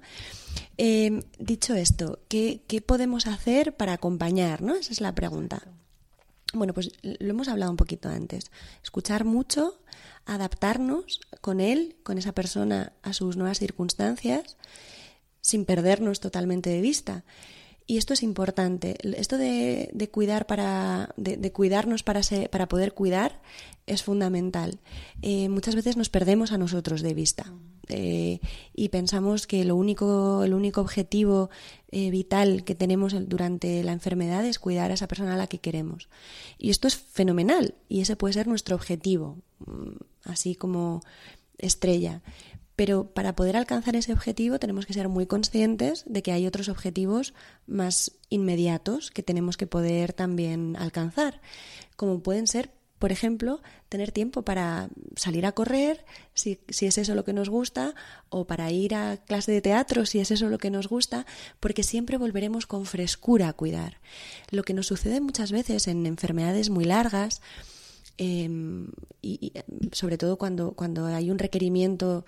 Eh, dicho esto, ¿qué, podemos hacer para acompañar? ¿no? Esa es la pregunta. Bueno, pues lo hemos hablado un poquito antes. Escuchar mucho, adaptarnos con él, con esa persona, a sus nuevas circunstancias, sin perdernos totalmente de vista. Y esto es importante. Esto de, cuidar para, de, cuidarnos para, para poder cuidar es fundamental. Eh, muchas veces nos perdemos a nosotros de vista eh, y pensamos que lo único, el único objetivo eh, vital que tenemos durante la enfermedad es cuidar a esa persona a la que queremos. Y esto es fenomenal y ese puede ser nuestro objetivo, mm, así como estrella. Pero para poder alcanzar ese objetivo tenemos que ser muy conscientes de que hay otros objetivos más inmediatos que tenemos que poder también alcanzar, como pueden ser, por ejemplo, tener tiempo para salir a correr, si, es eso lo que nos gusta, o para ir a clase de teatro, si es eso lo que nos gusta, porque siempre volveremos con frescura a cuidar. Lo que nos sucede muchas veces en enfermedades muy largas, em, y, sobre todo cuando, cuando hay un requerimiento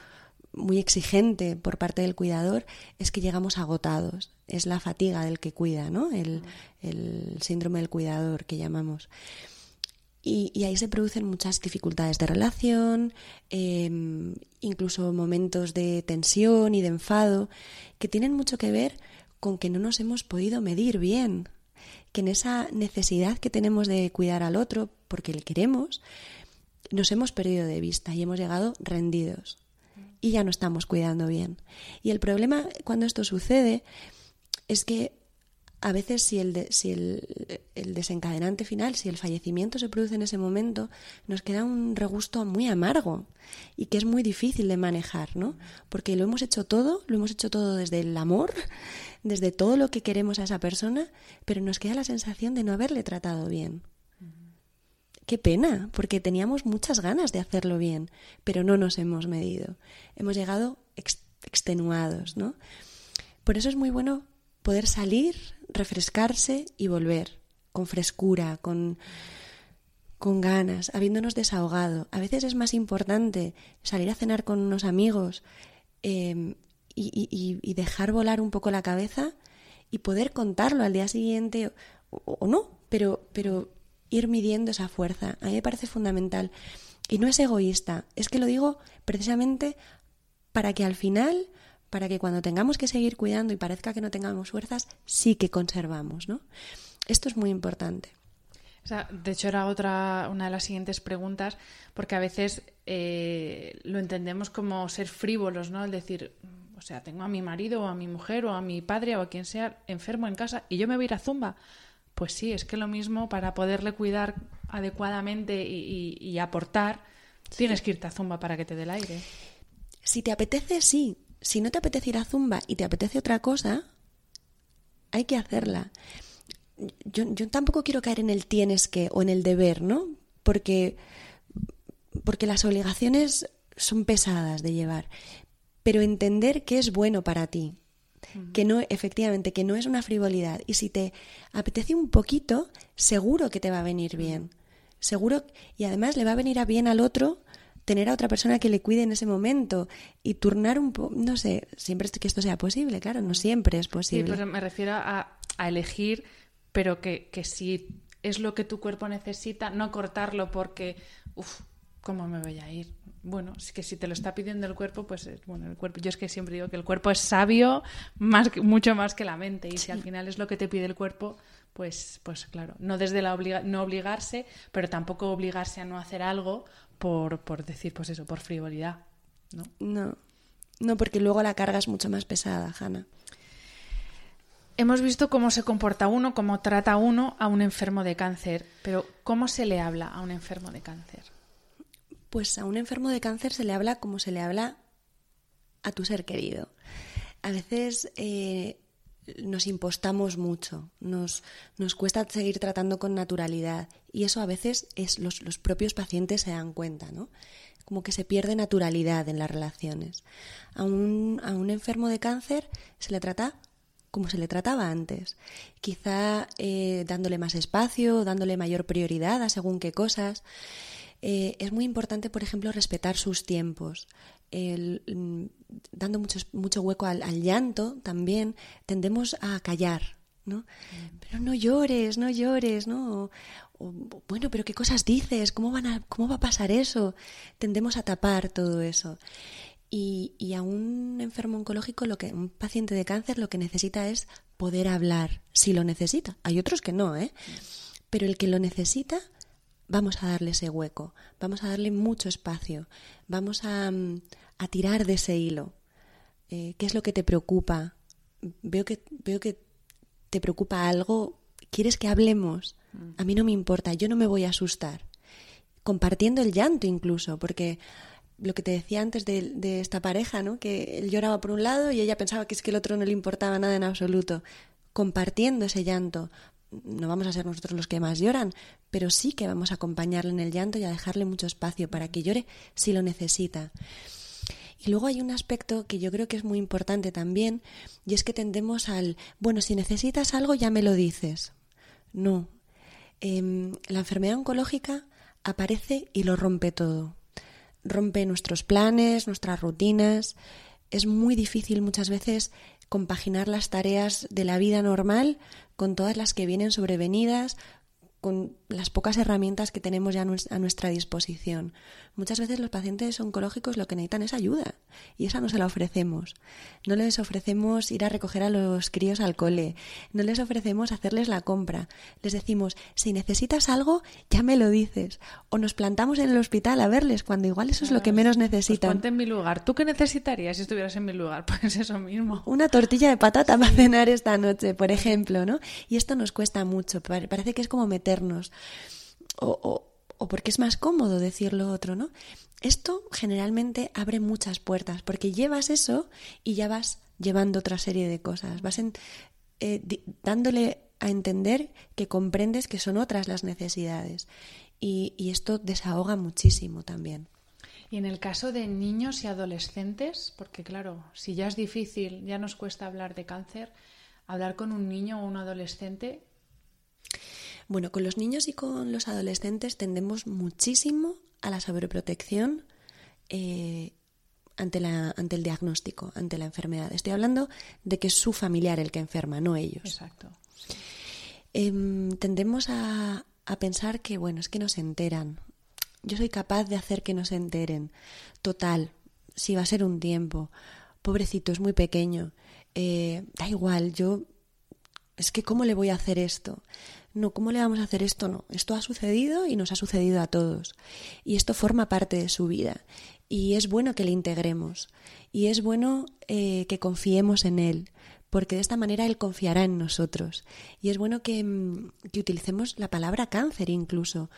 muy exigente por parte del cuidador es que llegamos agotados. Es la fatiga del que cuida, ¿no? El, el síndrome del cuidador que llamamos. Y, ahí se producen muchas dificultades de relación, em, incluso momentos de tensión y de enfado, que tienen mucho que ver con que no nos hemos podido medir bien, que en esa necesidad que tenemos de cuidar al otro, porque le queremos, nos hemos perdido de vista y hemos llegado rendidos y ya no estamos cuidando bien. Y el problema cuando esto sucede es que a veces si, el, si el, el, desencadenante final, si el fallecimiento se produce en ese momento, nos queda un regusto muy amargo y que es muy difícil de manejar, ¿no? Porque lo hemos hecho todo, lo hemos hecho todo desde el amor, desde todo lo que queremos a esa persona, pero nos queda la sensación de no haberle tratado bien. Qué pena, porque teníamos muchas ganas de hacerlo bien, pero no nos hemos medido. Hemos llegado extenuados, ¿no? Por eso es muy bueno poder salir, refrescarse y volver con frescura, con, con ganas, habiéndonos desahogado. A veces es más importante salir a cenar con unos amigos em, y, dejar volar un poco la cabeza y poder contarlo al día siguiente o, o no, pero, pero ir midiendo esa fuerza. A mí me parece fundamental. Y no es egoísta, es que lo digo precisamente para que al final, para que cuando tengamos que seguir cuidando y parezca que no tengamos fuerzas, sí que conservamos, ¿no? Esto es muy importante. de hecho, era otra, una de las siguientes preguntas, porque a veces eh, lo entendemos como ser frívolos, ¿no? Es decir, o sea, tengo a mi marido o a mi mujer o a mi padre o a quien sea enfermo en casa y yo me voy a ir a Zumba. Pues sí, es que lo mismo para poderle cuidar adecuadamente y, aportar, tienes que irte a Zumba para que te dé el aire. Si te apetece, sí. Si no te apetece ir a Zumba y te apetece otra cosa, hay que hacerla. Yo, yo tampoco quiero caer en el tienes que o en el deber, ¿no? Porque, porque las obligaciones son pesadas de llevar. Pero entender que es bueno para ti, que no, efectivamente, que no es una frivolidad. Y si te apetece un poquito, seguro que te va a venir bien. Seguro, y además le va a venir a bien al otro tener a otra persona que le cuide en ese momento y turnar un poco, no sé, siempre que esto sea posible, claro, no siempre es posible. Sí, pero me refiero a, a elegir, pero que, que si es lo que tu cuerpo necesita, no cortarlo porque, uff, ¿cómo me voy a ir? bueno, es que si te lo está pidiendo el cuerpo, pues bueno, el cuerpo, yo es que siempre digo que el cuerpo es sabio más mucho más que la mente y si al final es lo que te pide el cuerpo, pues pues claro, no desde la no obligarse, pero tampoco obligarse a no hacer algo por, por decir pues eso, por frivolidad, ¿no? No. No, porque luego la carga es mucho más pesada, Hanna. Hemos visto cómo se comporta uno, cómo trata uno a un enfermo de cáncer, pero ¿cómo se le habla a un enfermo de cáncer? Pues a un enfermo de cáncer se le habla como se le habla a tu ser querido. A veces eh, nos impostamos mucho, nos, nos, cuesta seguir tratando con naturalidad y eso a veces es los, los propios pacientes se dan cuenta, ¿no? Como que se pierde naturalidad en las relaciones. A un, a un enfermo de cáncer se le trata como se le trataba antes, quizá eh, dándole más espacio, dándole mayor prioridad a según qué cosas. Eh, es muy importante, por ejemplo, respetar sus tiempos. Mm, dando mucho, mucho hueco al, llanto también, tendemos a callar, ¿no? Mm. Pero no llores, no llores, ¿no? bueno, pero ¿qué cosas dices? ¿Cómo, van a, ¿Cómo va a pasar eso? Tendemos a tapar todo eso. Y, y, a un enfermo oncológico, lo que, un paciente de cáncer, lo que necesita es poder hablar, si lo necesita. Hay otros que no, ¿eh? Mm. Pero el que lo necesita, vamos a darle ese hueco, vamos a darle mucho espacio, vamos a, mm, tirar de ese hilo. Eh, ¿Qué es lo que te preocupa? Veo que, veo que te preocupa algo, ¿quieres que hablemos? A mí no me importa, yo no me voy a asustar. Compartiendo el llanto incluso, porque lo que te decía antes de, de, esta pareja, ¿no? que él lloraba por un lado y ella pensaba que es que el otro no le importaba nada en absoluto. Compartiendo ese llanto, no vamos a ser nosotros los que más lloran, pero sí que vamos a acompañarle en el llanto y a dejarle mucho espacio para que llore si lo necesita. Y luego hay un aspecto que yo creo que es muy importante también, y es que tendemos al, bueno, si necesitas algo ya me lo dices. No. Em, la enfermedad oncológica aparece y lo rompe todo. rompe nuestros planes, nuestras rutinas. Es muy difícil muchas veces compaginar las tareas de la vida normal con todas las que vienen sobrevenidas, con las pocas herramientas que tenemos ya a nuestra disposición. Muchas veces los pacientes oncológicos lo que necesitan es ayuda y esa no se la ofrecemos. No les ofrecemos ir a recoger a los críos al cole, no les ofrecemos hacerles la compra. Les decimos, si necesitas algo, ya me lo dices. O nos plantamos en el hospital a verles cuando igual eso es lo que menos Pues necesitan. ponte en mi lugar. ¿Tú qué necesitarías si estuvieras en mi lugar? [laughs] Pues eso mismo. Una tortilla de patata para cenar esta noche, por ejemplo, ¿no? Y esto nos cuesta mucho, pare- parece que es como meternos. O, o- o porque es más cómodo decir lo otro, ¿no? Esto generalmente abre muchas puertas, porque llevas eso y ya vas llevando otra serie de cosas. Vas en- eh, dándole a entender que comprendes que son otras las necesidades. Y, y esto desahoga muchísimo también. Y en el caso de niños y adolescentes, porque claro, si ya es difícil, ya nos cuesta hablar de cáncer, hablar con un niño o un adolescente, Bueno, con los niños y con los adolescentes tendemos muchísimo a la sobreprotección eh, ante, la, ante el diagnóstico, ante la enfermedad. Estoy hablando de que es su familiar el que enferma, no ellos. exacto. Em, tendemos a, a pensar que, bueno, es que no se enteran. Yo soy capaz de hacer que no se enteren. Total, si va a ser un tiempo. Pobrecito, es muy pequeño. Eh, da igual, yo es que ¿cómo le voy a hacer esto? No, ¿cómo le vamos a hacer esto? No, esto ha sucedido y nos ha sucedido a todos. Y esto forma parte de su vida. Y es bueno que le integremos. Y es bueno eh, que confiemos en él, porque de esta manera él confiará en nosotros. Y es bueno que, mm, que utilicemos la palabra cáncer incluso,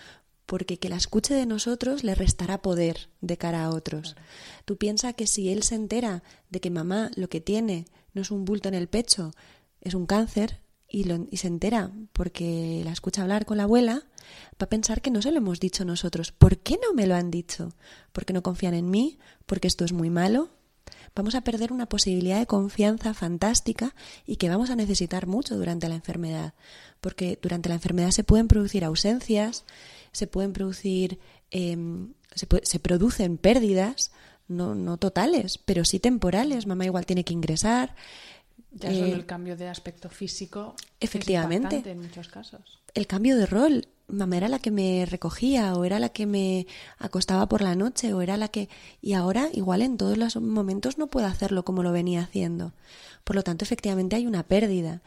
porque que la escuche de nosotros le restará poder de cara a otros. Tú piensas que si él se entera de que mamá lo que tiene no es un bulto en el pecho, es un cáncer, y, lo- y se entera porque la escucha hablar con la abuela, va a pensar que no se lo hemos dicho nosotros. ¿Por qué no me lo han dicho? ¿Porque no confían en mí? ¿Porque esto es muy malo? Vamos a perder una posibilidad de confianza fantástica y que vamos a necesitar mucho durante la enfermedad. Porque durante la enfermedad se pueden producir ausencias, se pueden producir, em, se, se producen pérdidas, no, no totales, pero sí temporales. Mamá igual tiene que ingresar. Ya Eh, solo el cambio de aspecto físico efectivamente. es en muchos casos. el cambio de rol. Mamá era la que me recogía o era la que me acostaba por la noche o era la que... Y ahora igual en todos los momentos no puedo hacerlo como lo venía haciendo. Por lo tanto, efectivamente hay una pérdida.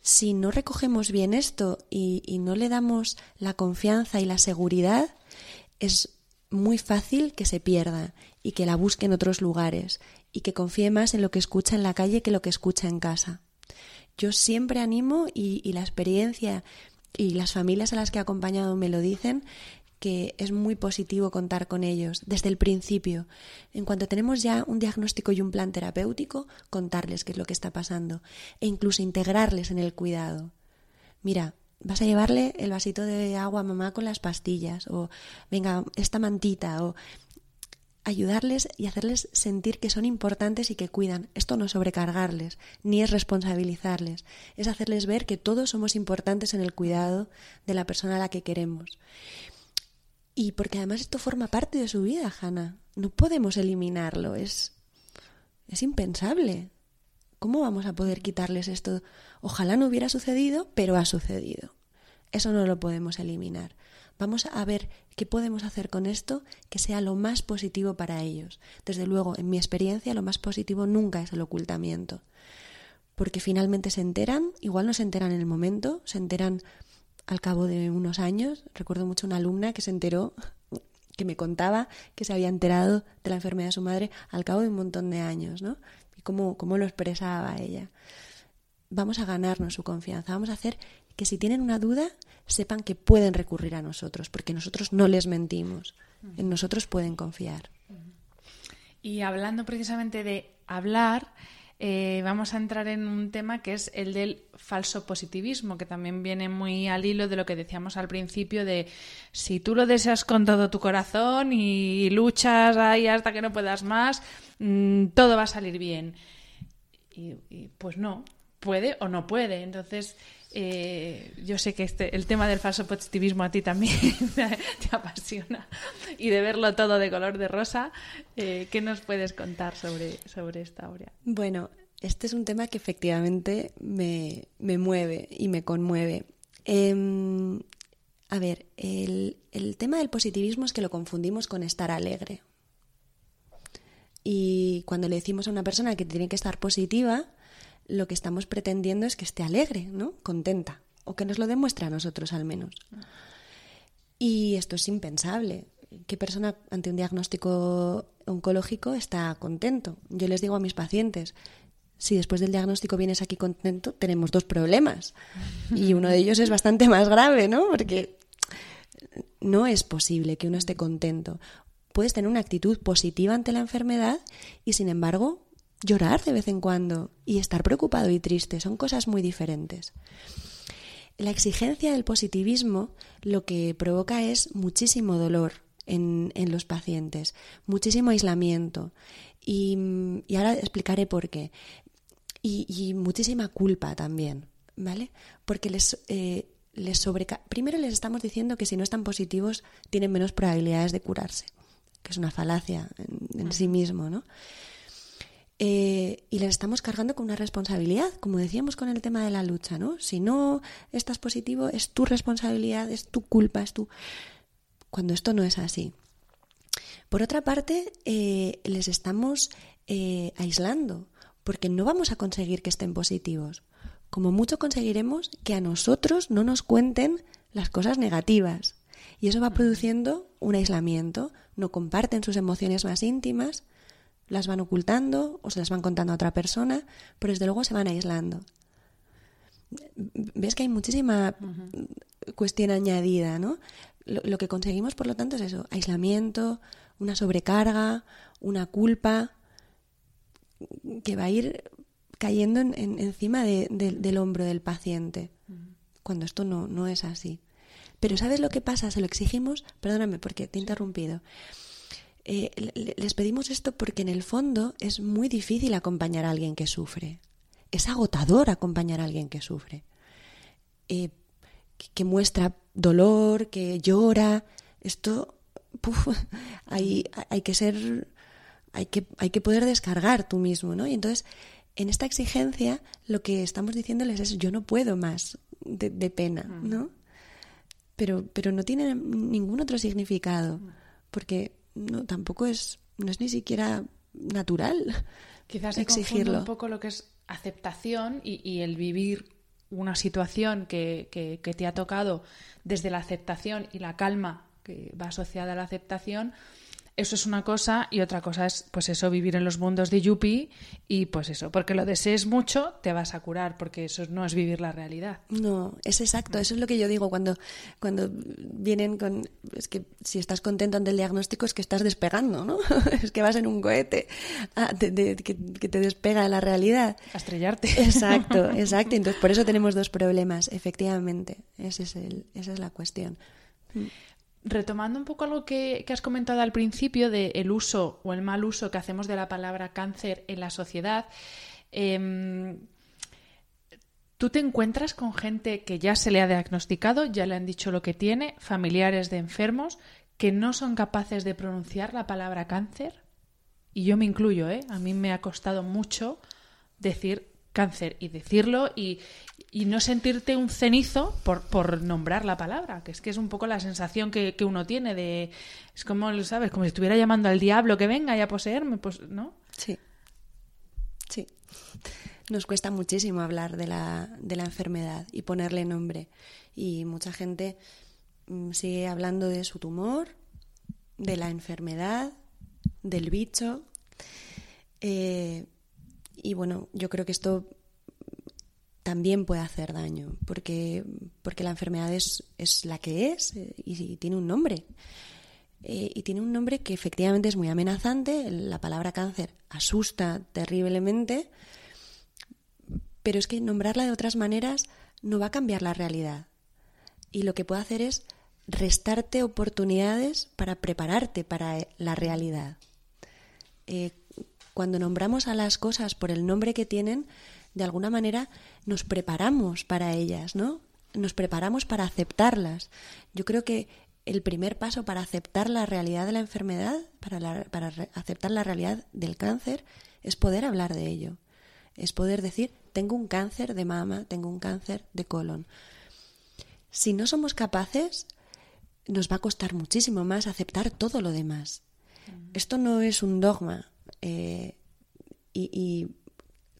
Si no recogemos bien esto y, y no le damos la confianza y la seguridad, es muy fácil que se pierda y que la busque en otros lugares y que confíe más en lo que escucha en la calle que lo que escucha en casa. Yo siempre animo y, la experiencia y las familias a las que he acompañado me lo dicen que es muy positivo contar con ellos desde el principio. En cuanto tenemos ya un diagnóstico y un plan terapéutico, contarles qué es lo que está pasando e incluso integrarles en el cuidado. Mira, vas a llevarle el vasito de agua a mamá con las pastillas o venga, esta mantita o ayudarles y hacerles sentir que son importantes y que cuidan. Esto no es sobrecargarles, ni es responsabilizarles, es hacerles ver que todos somos importantes en el cuidado de la persona a la que queremos. Y porque además esto forma parte de su vida, Hanna. No podemos eliminarlo, es, es impensable. ¿Cómo vamos a poder quitarles esto? Ojalá no hubiera sucedido, pero ha sucedido. Eso no lo podemos eliminar. Vamos a ver qué podemos hacer con esto que sea lo más positivo para ellos. Desde luego, en mi experiencia, lo más positivo nunca es el ocultamiento. Porque finalmente se enteran, igual no se enteran en el momento, se enteran al cabo de unos años. Recuerdo mucho una alumna que se enteró, que me contaba que se había enterado de la enfermedad de su madre al cabo de un montón de años, ¿no? Y cómo, cómo lo expresaba ella. Vamos a ganarnos su confianza, vamos a hacer que si tienen una duda sepan que pueden recurrir a nosotros, porque nosotros no les mentimos, en nosotros pueden confiar. Y hablando precisamente de hablar, eh, vamos a entrar en un tema que es el del falso positivismo, que también viene muy al hilo de lo que decíamos al principio de si tú lo deseas con todo tu corazón y luchas ahí hasta que no puedas más, mm, todo va a salir bien. Y, y, pues no, puede o no puede. Entonces, eh, yo sé que este, el tema del falso positivismo a ti también [laughs] te, apasiona y de verlo todo de color de rosa. Eh, ¿Qué nos puedes contar sobre, sobre esta obra? Bueno, este es un tema que efectivamente me, me mueve y me conmueve. Em, a ver, el, el tema del positivismo es que lo confundimos con estar alegre. Y cuando le decimos a una persona que tiene que estar positiva, lo que estamos pretendiendo es que esté alegre, ¿no? Contenta. O que nos lo demuestre a nosotros al menos. Y esto es impensable. ¿Qué persona ante un diagnóstico oncológico está contento? Yo les digo a mis pacientes, si después del diagnóstico vienes aquí contento, tenemos dos problemas. Y uno de ellos es bastante más grave, ¿no? Porque no es posible que uno esté contento. Puedes tener una actitud positiva ante la enfermedad y, sin embargo, llorar de vez en cuando y estar preocupado y triste. Son cosas muy diferentes. La exigencia del positivismo lo que provoca es muchísimo dolor en, los pacientes, muchísimo aislamiento. Y, ahora explicaré por qué. Y, muchísima culpa también, ¿vale? Porque les, eh, les sobreca Primero les estamos diciendo que si no están positivos tienen menos probabilidades de curarse, que es una falacia en, sí mismo, ¿no? Eh, y les estamos cargando con una responsabilidad, como decíamos con el tema de la lucha, ¿no? Si no estás positivo, es tu responsabilidad, es tu culpa, es tu. Cuando esto no es así. Por otra parte, eh, les estamos eh, aislando, porque no vamos a conseguir que estén positivos. Como mucho conseguiremos que a nosotros no nos cuenten las cosas negativas. Y eso va produciendo un aislamiento. No comparten sus emociones más íntimas, las van ocultando o se las van contando a otra persona, pero desde luego se van aislando. Ves que hay muchísima cuestión añadida, ¿no? Lo, lo, que conseguimos, por lo tanto, es eso, aislamiento, una sobrecarga, una culpa, que va a ir cayendo en, encima del hombro del paciente, cuando esto no, no es así. Pero ¿sabes lo que pasa? Se lo exigimos, perdóname porque te he interrumpido. Eh, les pedimos esto porque en el fondo es muy difícil acompañar a alguien que sufre. Es agotador acompañar a alguien que sufre. Eh, que, muestra dolor, que llora. Esto, [laughs] hay, hay que ser hay que, hay que poder descargar tú mismo, ¿no? Y entonces, en esta exigencia, lo que estamos diciéndoles es yo no puedo más de, pena, mm. ¿no? Pero, pero no tiene ningún otro significado, mm. porque no, tampoco es, no es ni siquiera natural [laughs] Quizás exigirlo. un poco lo que es aceptación y, el vivir una situación que, que, que, te ha tocado desde la aceptación y la calma que va asociada a la aceptación, eso es una cosa y otra cosa es, pues eso, vivir en los mundos de Yuppie y pues eso, porque lo desees mucho, te vas a curar, porque eso no es vivir la realidad. No, es exacto, eso es lo que yo digo cuando, cuando vienen con, es que si estás contento ante el diagnóstico es que estás despegando, ¿no? [laughs] es que vas en un cohete ah, que, te despega de la realidad. A estrellarte. Exacto, [laughs] exacto. Entonces, por eso tenemos dos problemas, efectivamente. Ese es el, esa es la cuestión retomando un poco algo que, has comentado al principio del uso o el mal uso que hacemos de la palabra cáncer en la sociedad, em, ¿tú te encuentras con gente que ya se le ha diagnosticado, ya le han dicho lo que tiene, familiares de enfermos, que no son capaces de pronunciar la palabra cáncer? Y yo me incluyo, ¿eh? A mí me ha costado mucho decir cáncer y decirlo y, no sentirte un cenizo por, por, nombrar la palabra, que es que es un poco la sensación que, uno tiene de... Es como, ¿sabes? Como si estuviera llamando al diablo que venga y a poseerme, pues, ¿no? Sí. Sí. Nos cuesta muchísimo hablar de la, de la enfermedad y ponerle nombre. Y mucha gente mm, sigue hablando de su tumor, de la enfermedad, del bicho. Eh, y bueno, yo creo que esto también puede hacer daño, porque, porque la enfermedad es, la que es eh, y, tiene un nombre. Eh, y tiene un nombre que efectivamente es muy amenazante, la palabra cáncer asusta terriblemente, pero es que nombrarla de otras maneras no va a cambiar la realidad. Y lo que puede hacer es restarte oportunidades para prepararte para la realidad. Eh, cuando nombramos a las cosas por el nombre que tienen, de alguna manera nos preparamos para ellas, ¿no? Nos preparamos para aceptarlas. Yo creo que el primer paso para aceptar la realidad de la enfermedad, para, para aceptar la realidad del cáncer, es poder hablar de ello. Es poder decir, tengo un cáncer de mama, tengo un cáncer de colon. Si no somos capaces, nos va a costar muchísimo más aceptar todo lo demás. Esto no es un dogma. Eh, y,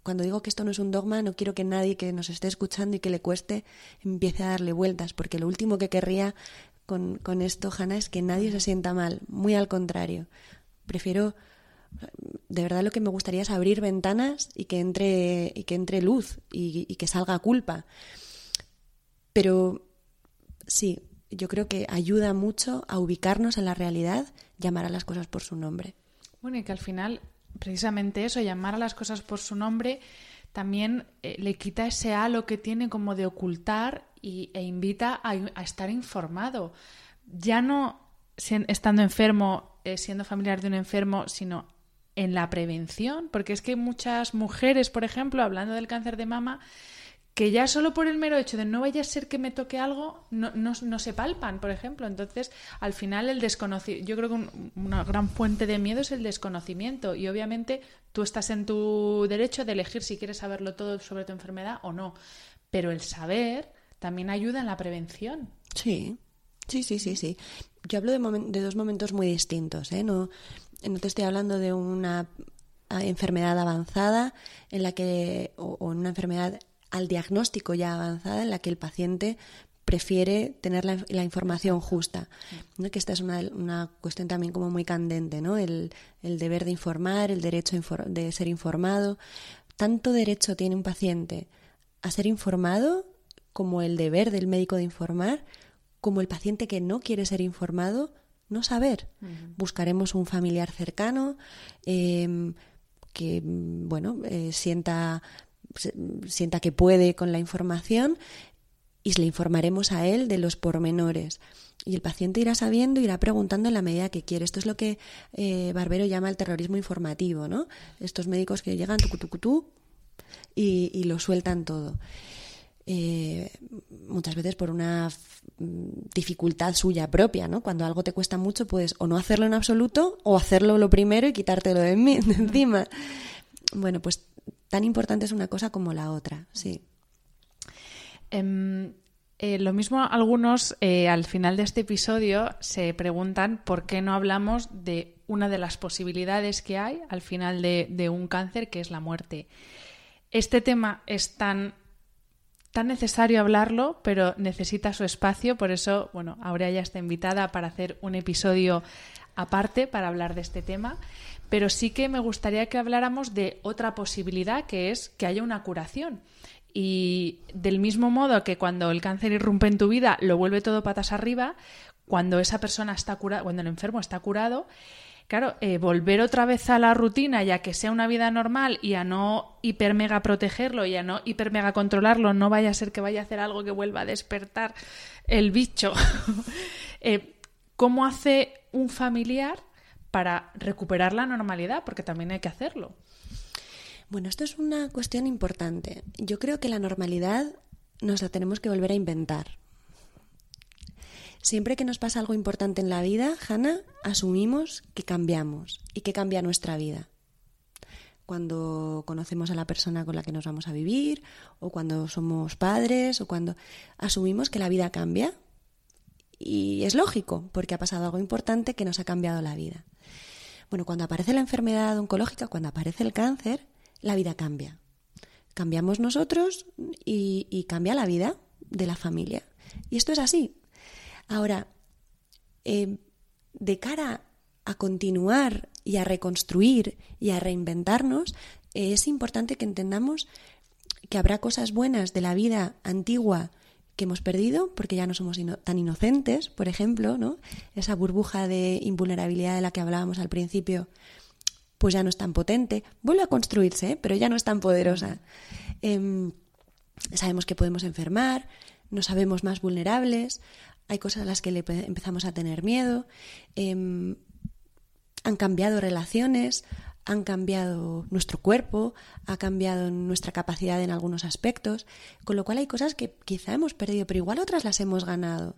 cuando digo que esto no es un dogma, no quiero que nadie que nos esté escuchando y que le cueste empiece a darle vueltas, porque lo último que querría con, con esto, Hanna, es que nadie se sienta mal. Muy al contrario. Prefiero de verdad lo que me gustaría es abrir ventanas y que entre, y que entre luz y, y, que salga culpa. Pero sí, yo creo que ayuda mucho a ubicarnos en la realidad, llamar a las cosas por su nombre. Bueno, y que al final, precisamente eso, llamar a las cosas por su nombre, también eh, le quita ese halo que tiene como de ocultar y, e invita a, estar informado. Ya no estando enfermo, eh, siendo familiar de un enfermo, sino en la prevención, porque es que muchas mujeres, por ejemplo, hablando del cáncer de mama, que ya solo por el mero hecho de no vaya a ser que me toque algo, no, no, se palpan, por ejemplo. Entonces, al final, el desconocimiento, yo creo que una gran fuente de miedo es el desconocimiento. Y obviamente tú estás en tu derecho de elegir si quieres saberlo todo sobre tu enfermedad o no. Pero el saber también ayuda en la prevención. Sí, sí, sí, sí, sí. Yo hablo de, dos momentos muy distintos. ¿eh? No, te estoy hablando de una enfermedad avanzada en la que o una enfermedad al diagnóstico ya avanzada en la que el paciente prefiere tener la, información justa. ¿no? Que esta es una, una, cuestión también como muy candente, ¿no? El, el deber de informar, el derecho de ser informado. Tanto derecho tiene un paciente a ser informado como el deber del médico de informar, como el paciente que no quiere ser informado, no saber. Buscaremos un familiar cercano eh, que, bueno, eh, sienta sienta que puede con la información y le informaremos a él de los pormenores. Y el paciente irá sabiendo, irá preguntando en la medida que quiere. Esto es lo que eh, Barbero llama el terrorismo informativo, ¿no? Estos médicos que llegan tucutucutú y, y lo sueltan todo. Eh, muchas veces por una dificultad suya propia, ¿no? Cuando algo te cuesta mucho, puedes o no hacerlo en absoluto o hacerlo lo primero y quitártelo de, mí, de encima. Bueno, pues tan importante es una cosa como la otra, sí. Eh, eh, lo mismo algunos eh, al final de este episodio se preguntan por qué no hablamos de una de las posibilidades que hay al final de, de un cáncer, que es la muerte. Este tema es tan tan necesario hablarlo, pero necesita su espacio, por eso, bueno, Aurea ya está invitada para hacer un episodio aparte para hablar de este tema pero sí que me gustaría que habláramos de otra posibilidad, que es que haya una curación. Y del mismo modo que cuando el cáncer irrumpe en tu vida, lo vuelve todo patas arriba, cuando esa persona está curada, cuando el enfermo está curado, claro, eh, volver otra vez a la rutina ya que sea una vida normal y a no hiper mega protegerlo y a no hiper mega controlarlo, no vaya a ser que vaya a hacer algo que vuelva a despertar el bicho. [laughs] eh, ¿Cómo hace un familiar para recuperar la normalidad, porque también hay que hacerlo. Bueno, esto es una cuestión importante. Yo creo que la normalidad nos la tenemos que volver a inventar. Siempre que nos pasa algo importante en la vida, Hanna, asumimos que cambiamos y que cambia nuestra vida. Cuando conocemos a la persona con la que nos vamos a vivir, o cuando somos padres, o cuando asumimos que la vida cambia. Y es lógico, porque ha pasado algo importante que nos ha cambiado la vida. Bueno, cuando aparece la enfermedad oncológica, cuando aparece el cáncer, la vida cambia. Cambiamos nosotros y, cambia la vida de la familia. Y esto es así. Ahora, eh, de cara a continuar y a reconstruir y a reinventarnos, es importante que entendamos que habrá cosas buenas de la vida antigua que hemos perdido porque ya no somos tan inocentes, por ejemplo, ¿no? Esa burbuja de invulnerabilidad de la que hablábamos al principio, pues ya no es tan potente. Vuelve a construirse, ¿eh? pero ya no es tan poderosa. Em, sabemos que podemos enfermar, nos sabemos más vulnerables, hay cosas a las que le empezamos a tener miedo, em, han cambiado relaciones, han cambiado nuestro cuerpo, ha cambiado nuestra capacidad en algunos aspectos, con lo cual hay cosas que quizá hemos perdido, pero igual otras las hemos ganado.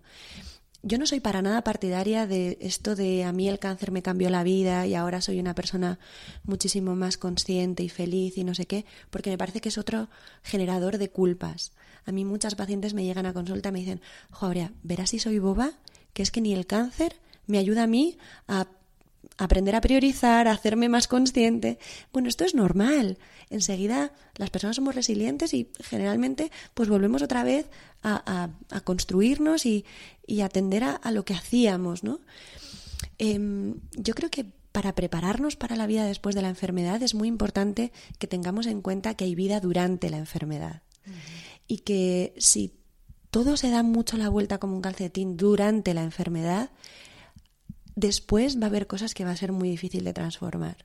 Yo no soy para nada partidaria de esto de a mí el cáncer me cambió la vida y ahora soy una persona muchísimo más consciente y feliz y no sé qué, porque me parece que es otro generador de culpas. A mí muchas pacientes me llegan a consulta y me dicen, Joder, verás si soy boba, que es que ni el cáncer me ayuda a mí a aprender a priorizar, a hacerme más consciente. Bueno, esto es normal. Enseguida las personas somos resilientes y generalmente pues volvemos otra vez a, construirnos y, atender a, lo que hacíamos, ¿no? Em, yo creo que para prepararnos para la vida después de la enfermedad es muy importante que tengamos en cuenta que hay vida durante la enfermedad. Y que si todo se da mucho la vuelta como un calcetín durante la enfermedad, después va a haber cosas que va a ser muy difícil de transformar.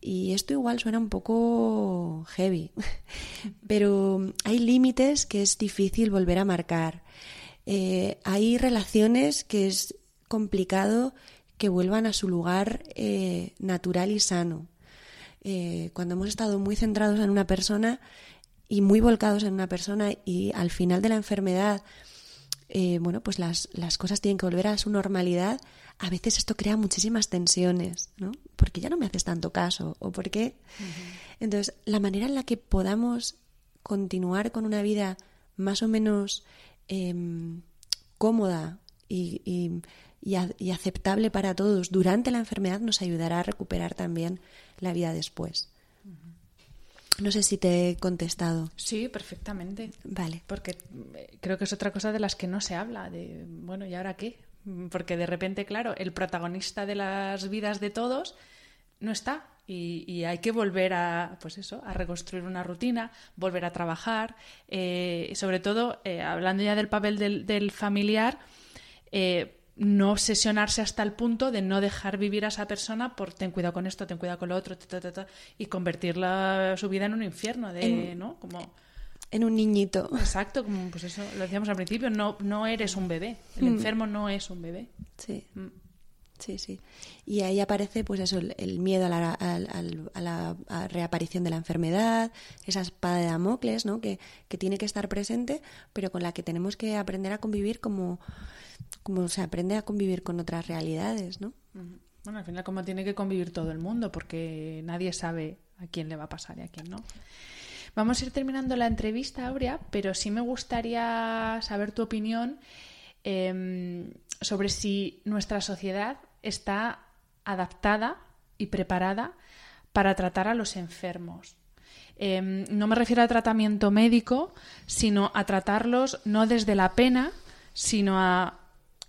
Y esto igual suena un poco heavy, [laughs] pero hay límites que es difícil volver a marcar. Eh, hay relaciones que es complicado que vuelvan a su lugar eh, natural y sano. Eh, cuando hemos estado muy centrados en una persona y muy volcados en una persona y al final de la enfermedad, bueno, pues las, las cosas tienen que volver a su normalidad, a veces esto crea muchísimas tensiones, ¿no? Porque ya no me haces tanto caso o porque... Entonces, la manera en la que podamos continuar con una vida más o menos em, cómoda y, aceptable para todos durante la enfermedad nos ayudará a recuperar también la vida después. No sé si te he contestado. Sí, perfectamente. Vale. Porque eh, creo que es otra cosa de las que no se habla, de, bueno, ¿y ahora qué? Porque de repente, claro, el protagonista de las vidas de todos no está y, hay que volver a, pues eso, a reconstruir una rutina, volver a trabajar, eh, sobre todo, eh, hablando ya del papel del, familiar, eh, no obsesionarse hasta el punto de no dejar vivir a esa persona por ten cuidado con esto, ten cuidado con lo otro, y convertir su vida en un infierno, de, ¿no? Como en un niñito. Exacto, como pues eso lo decíamos al principio, no, no eres un bebé, el mm. enfermo no es un bebé. Sí. Mm. Sí, sí. Y ahí aparece, pues eso, el, miedo a la, a, la, reaparición de la enfermedad, esa espada de Damocles, ¿no? Que, que, tiene que estar presente, pero con la que tenemos que aprender a convivir como, como se aprende a convivir con otras realidades, ¿no? Bueno, al final como tiene que convivir todo el mundo, porque nadie sabe a quién le va a pasar y a quién no. Vamos a ir terminando la entrevista, Aurea, pero sí me gustaría saber tu opinión em, sobre si nuestra sociedad está adaptada y preparada para tratar a los enfermos. Em, no me refiero a tratamiento médico, sino a tratarlos no desde la pena, sino a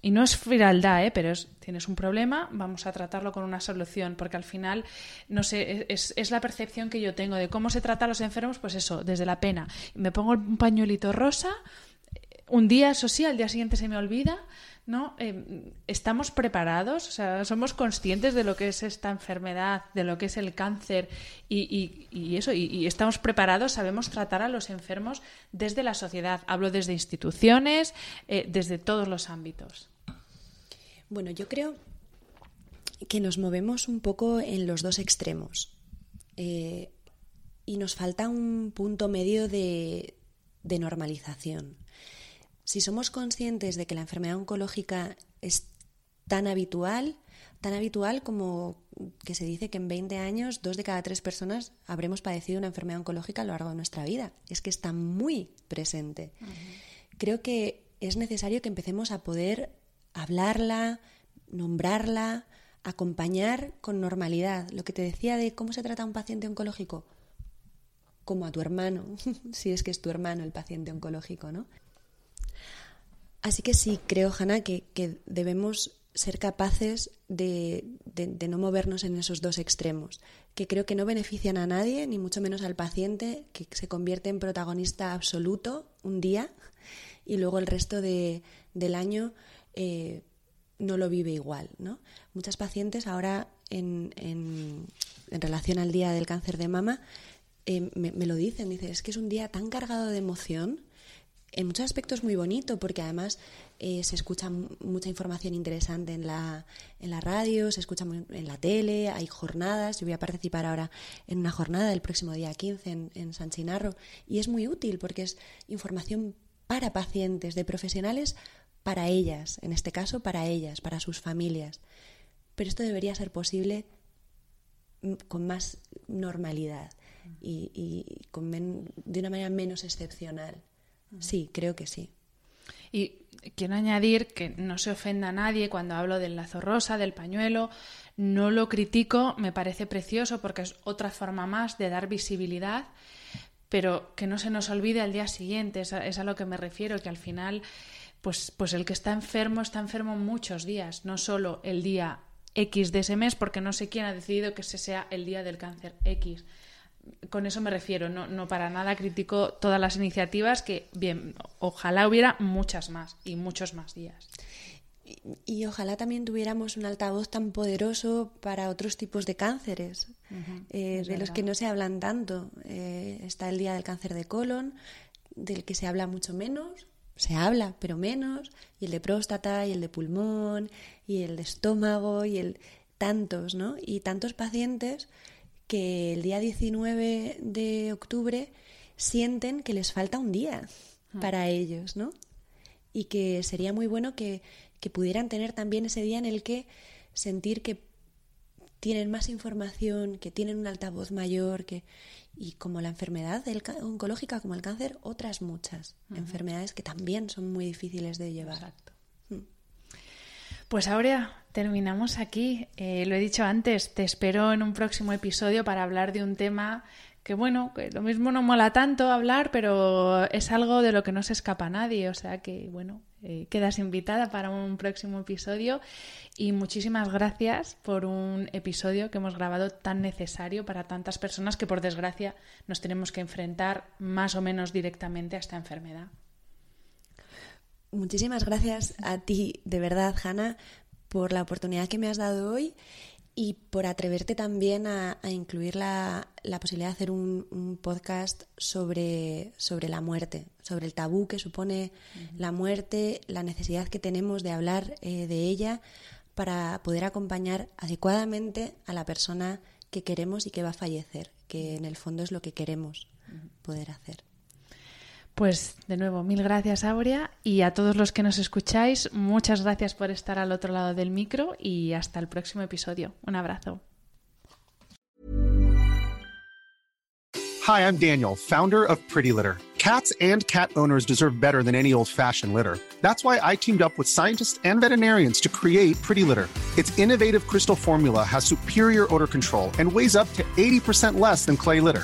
y no es frialdad, ¿eh? pero tienes un problema, vamos a tratarlo con una solución, porque al final, no sé, es, es, la percepción que yo tengo de cómo se trata a los enfermos, pues eso, desde la pena. Me pongo un pañuelito rosa, un día, eso sí, al día siguiente se me olvida, ¿no? Eh, ¿Estamos preparados? O sea, ¿somos conscientes de lo que es esta enfermedad, de lo que es el cáncer y, eso? Y, estamos preparados? ¿Sabemos tratar a los enfermos desde la sociedad? Hablo desde instituciones, eh, desde todos los ámbitos. Bueno, yo creo que nos movemos un poco en los dos extremos. Eh, y nos falta un punto medio de normalización. Si somos conscientes de que la enfermedad oncológica es tan habitual, tan habitual como que se dice que en 20 años dos de cada tres personas habremos padecido una enfermedad oncológica a lo largo de nuestra vida. Es que está muy presente. Creo que es necesario que empecemos a poder hablarla, nombrarla, acompañar con normalidad. Lo que te decía de cómo se trata a un paciente oncológico, como a tu hermano, [laughs] si es que es tu hermano el paciente oncológico, ¿no? Así que sí, creo, Hanna, que, debemos ser capaces de, no movernos en esos dos extremos, que creo que no benefician a nadie, ni mucho menos al paciente, que se convierte en protagonista absoluto un día y luego el resto del año eh, no lo vive igual. ¿no? Muchas pacientes ahora, en, en, relación al día del cáncer de mama, eh, me, me, lo dicen, dicen, es que es un día tan cargado de emoción en muchos aspectos muy bonito porque además eh, se escucha mucha información interesante en la, en la radio, se escucha en la tele, hay jornadas. Yo voy a participar ahora en una jornada el próximo día 15 en, en San Chinarro y es muy útil porque es información para pacientes, de profesionales para ellas, en este caso para ellas, para sus familias. Pero esto debería ser posible con más normalidad y, con de una manera menos excepcional. Sí, creo que sí. Y quiero añadir que no se ofenda a nadie cuando hablo del lazo rosa, del pañuelo. No lo critico, me parece precioso porque es otra forma más de dar visibilidad, pero que no se nos olvide al día siguiente, es a, lo que me refiero, que al final, pues, pues el que está enfermo está enfermo muchos días, no solo el día X de ese mes, porque no sé quién ha decidido que ese sea el día del cáncer X con eso me refiero, no, no para nada critico todas las iniciativas que, bien, ojalá hubiera muchas más y muchos más días. Y, ojalá también tuviéramos un altavoz tan poderoso para otros tipos de cánceres, eh, de los que no se hablan tanto. Eh, está el Día del Cáncer de Colon, del que se habla mucho menos, se habla, pero menos, y el de próstata, y el de pulmón, y el de estómago, y el tantos, ¿no? Y tantos pacientes que el día 19 de octubre sienten que les falta un día ah. para ellos, ¿no? Y que sería muy bueno que, pudieran tener también ese día en el que sentir que tienen más información, que tienen un altavoz mayor, que y como la enfermedad oncológica, como el cáncer, otras muchas enfermedades que también son muy difíciles de llevar. Exacto. Pues ahora terminamos aquí. Eh, lo he dicho antes, te espero en un próximo episodio para hablar de un tema que, bueno, que lo mismo no mola tanto hablar, pero es algo de lo que no se escapa nadie. O sea que, bueno, eh, quedas invitada para un próximo episodio y muchísimas gracias por un episodio que hemos grabado tan necesario para tantas personas que, por desgracia, nos tenemos que enfrentar más o menos directamente a esta enfermedad. Muchísimas gracias a ti, de verdad, Hanna, por la oportunidad que me has dado hoy y por atreverte también a, incluir la, posibilidad de hacer un, podcast sobre, sobre, la muerte, sobre el tabú que supone la muerte, la necesidad que tenemos de hablar eh, de ella para poder acompañar adecuadamente a la persona que queremos y que va a fallecer, que en el fondo es lo que queremos poder hacer. Pues de nuevo, mil gracias Aurea y a todos los que nos escucháis, muchas gracias por estar al otro lado del micro y hasta el próximo episodio. Un abrazo. Hi, I'm Daniel, founder of Pretty Litter. Cats and cat owners deserve better than any old-fashioned litter. That's why I teamed up with scientists and veterinarians to create Pretty Litter. Its innovative crystal formula has superior odor control and weighs up to 80% less than clay litter.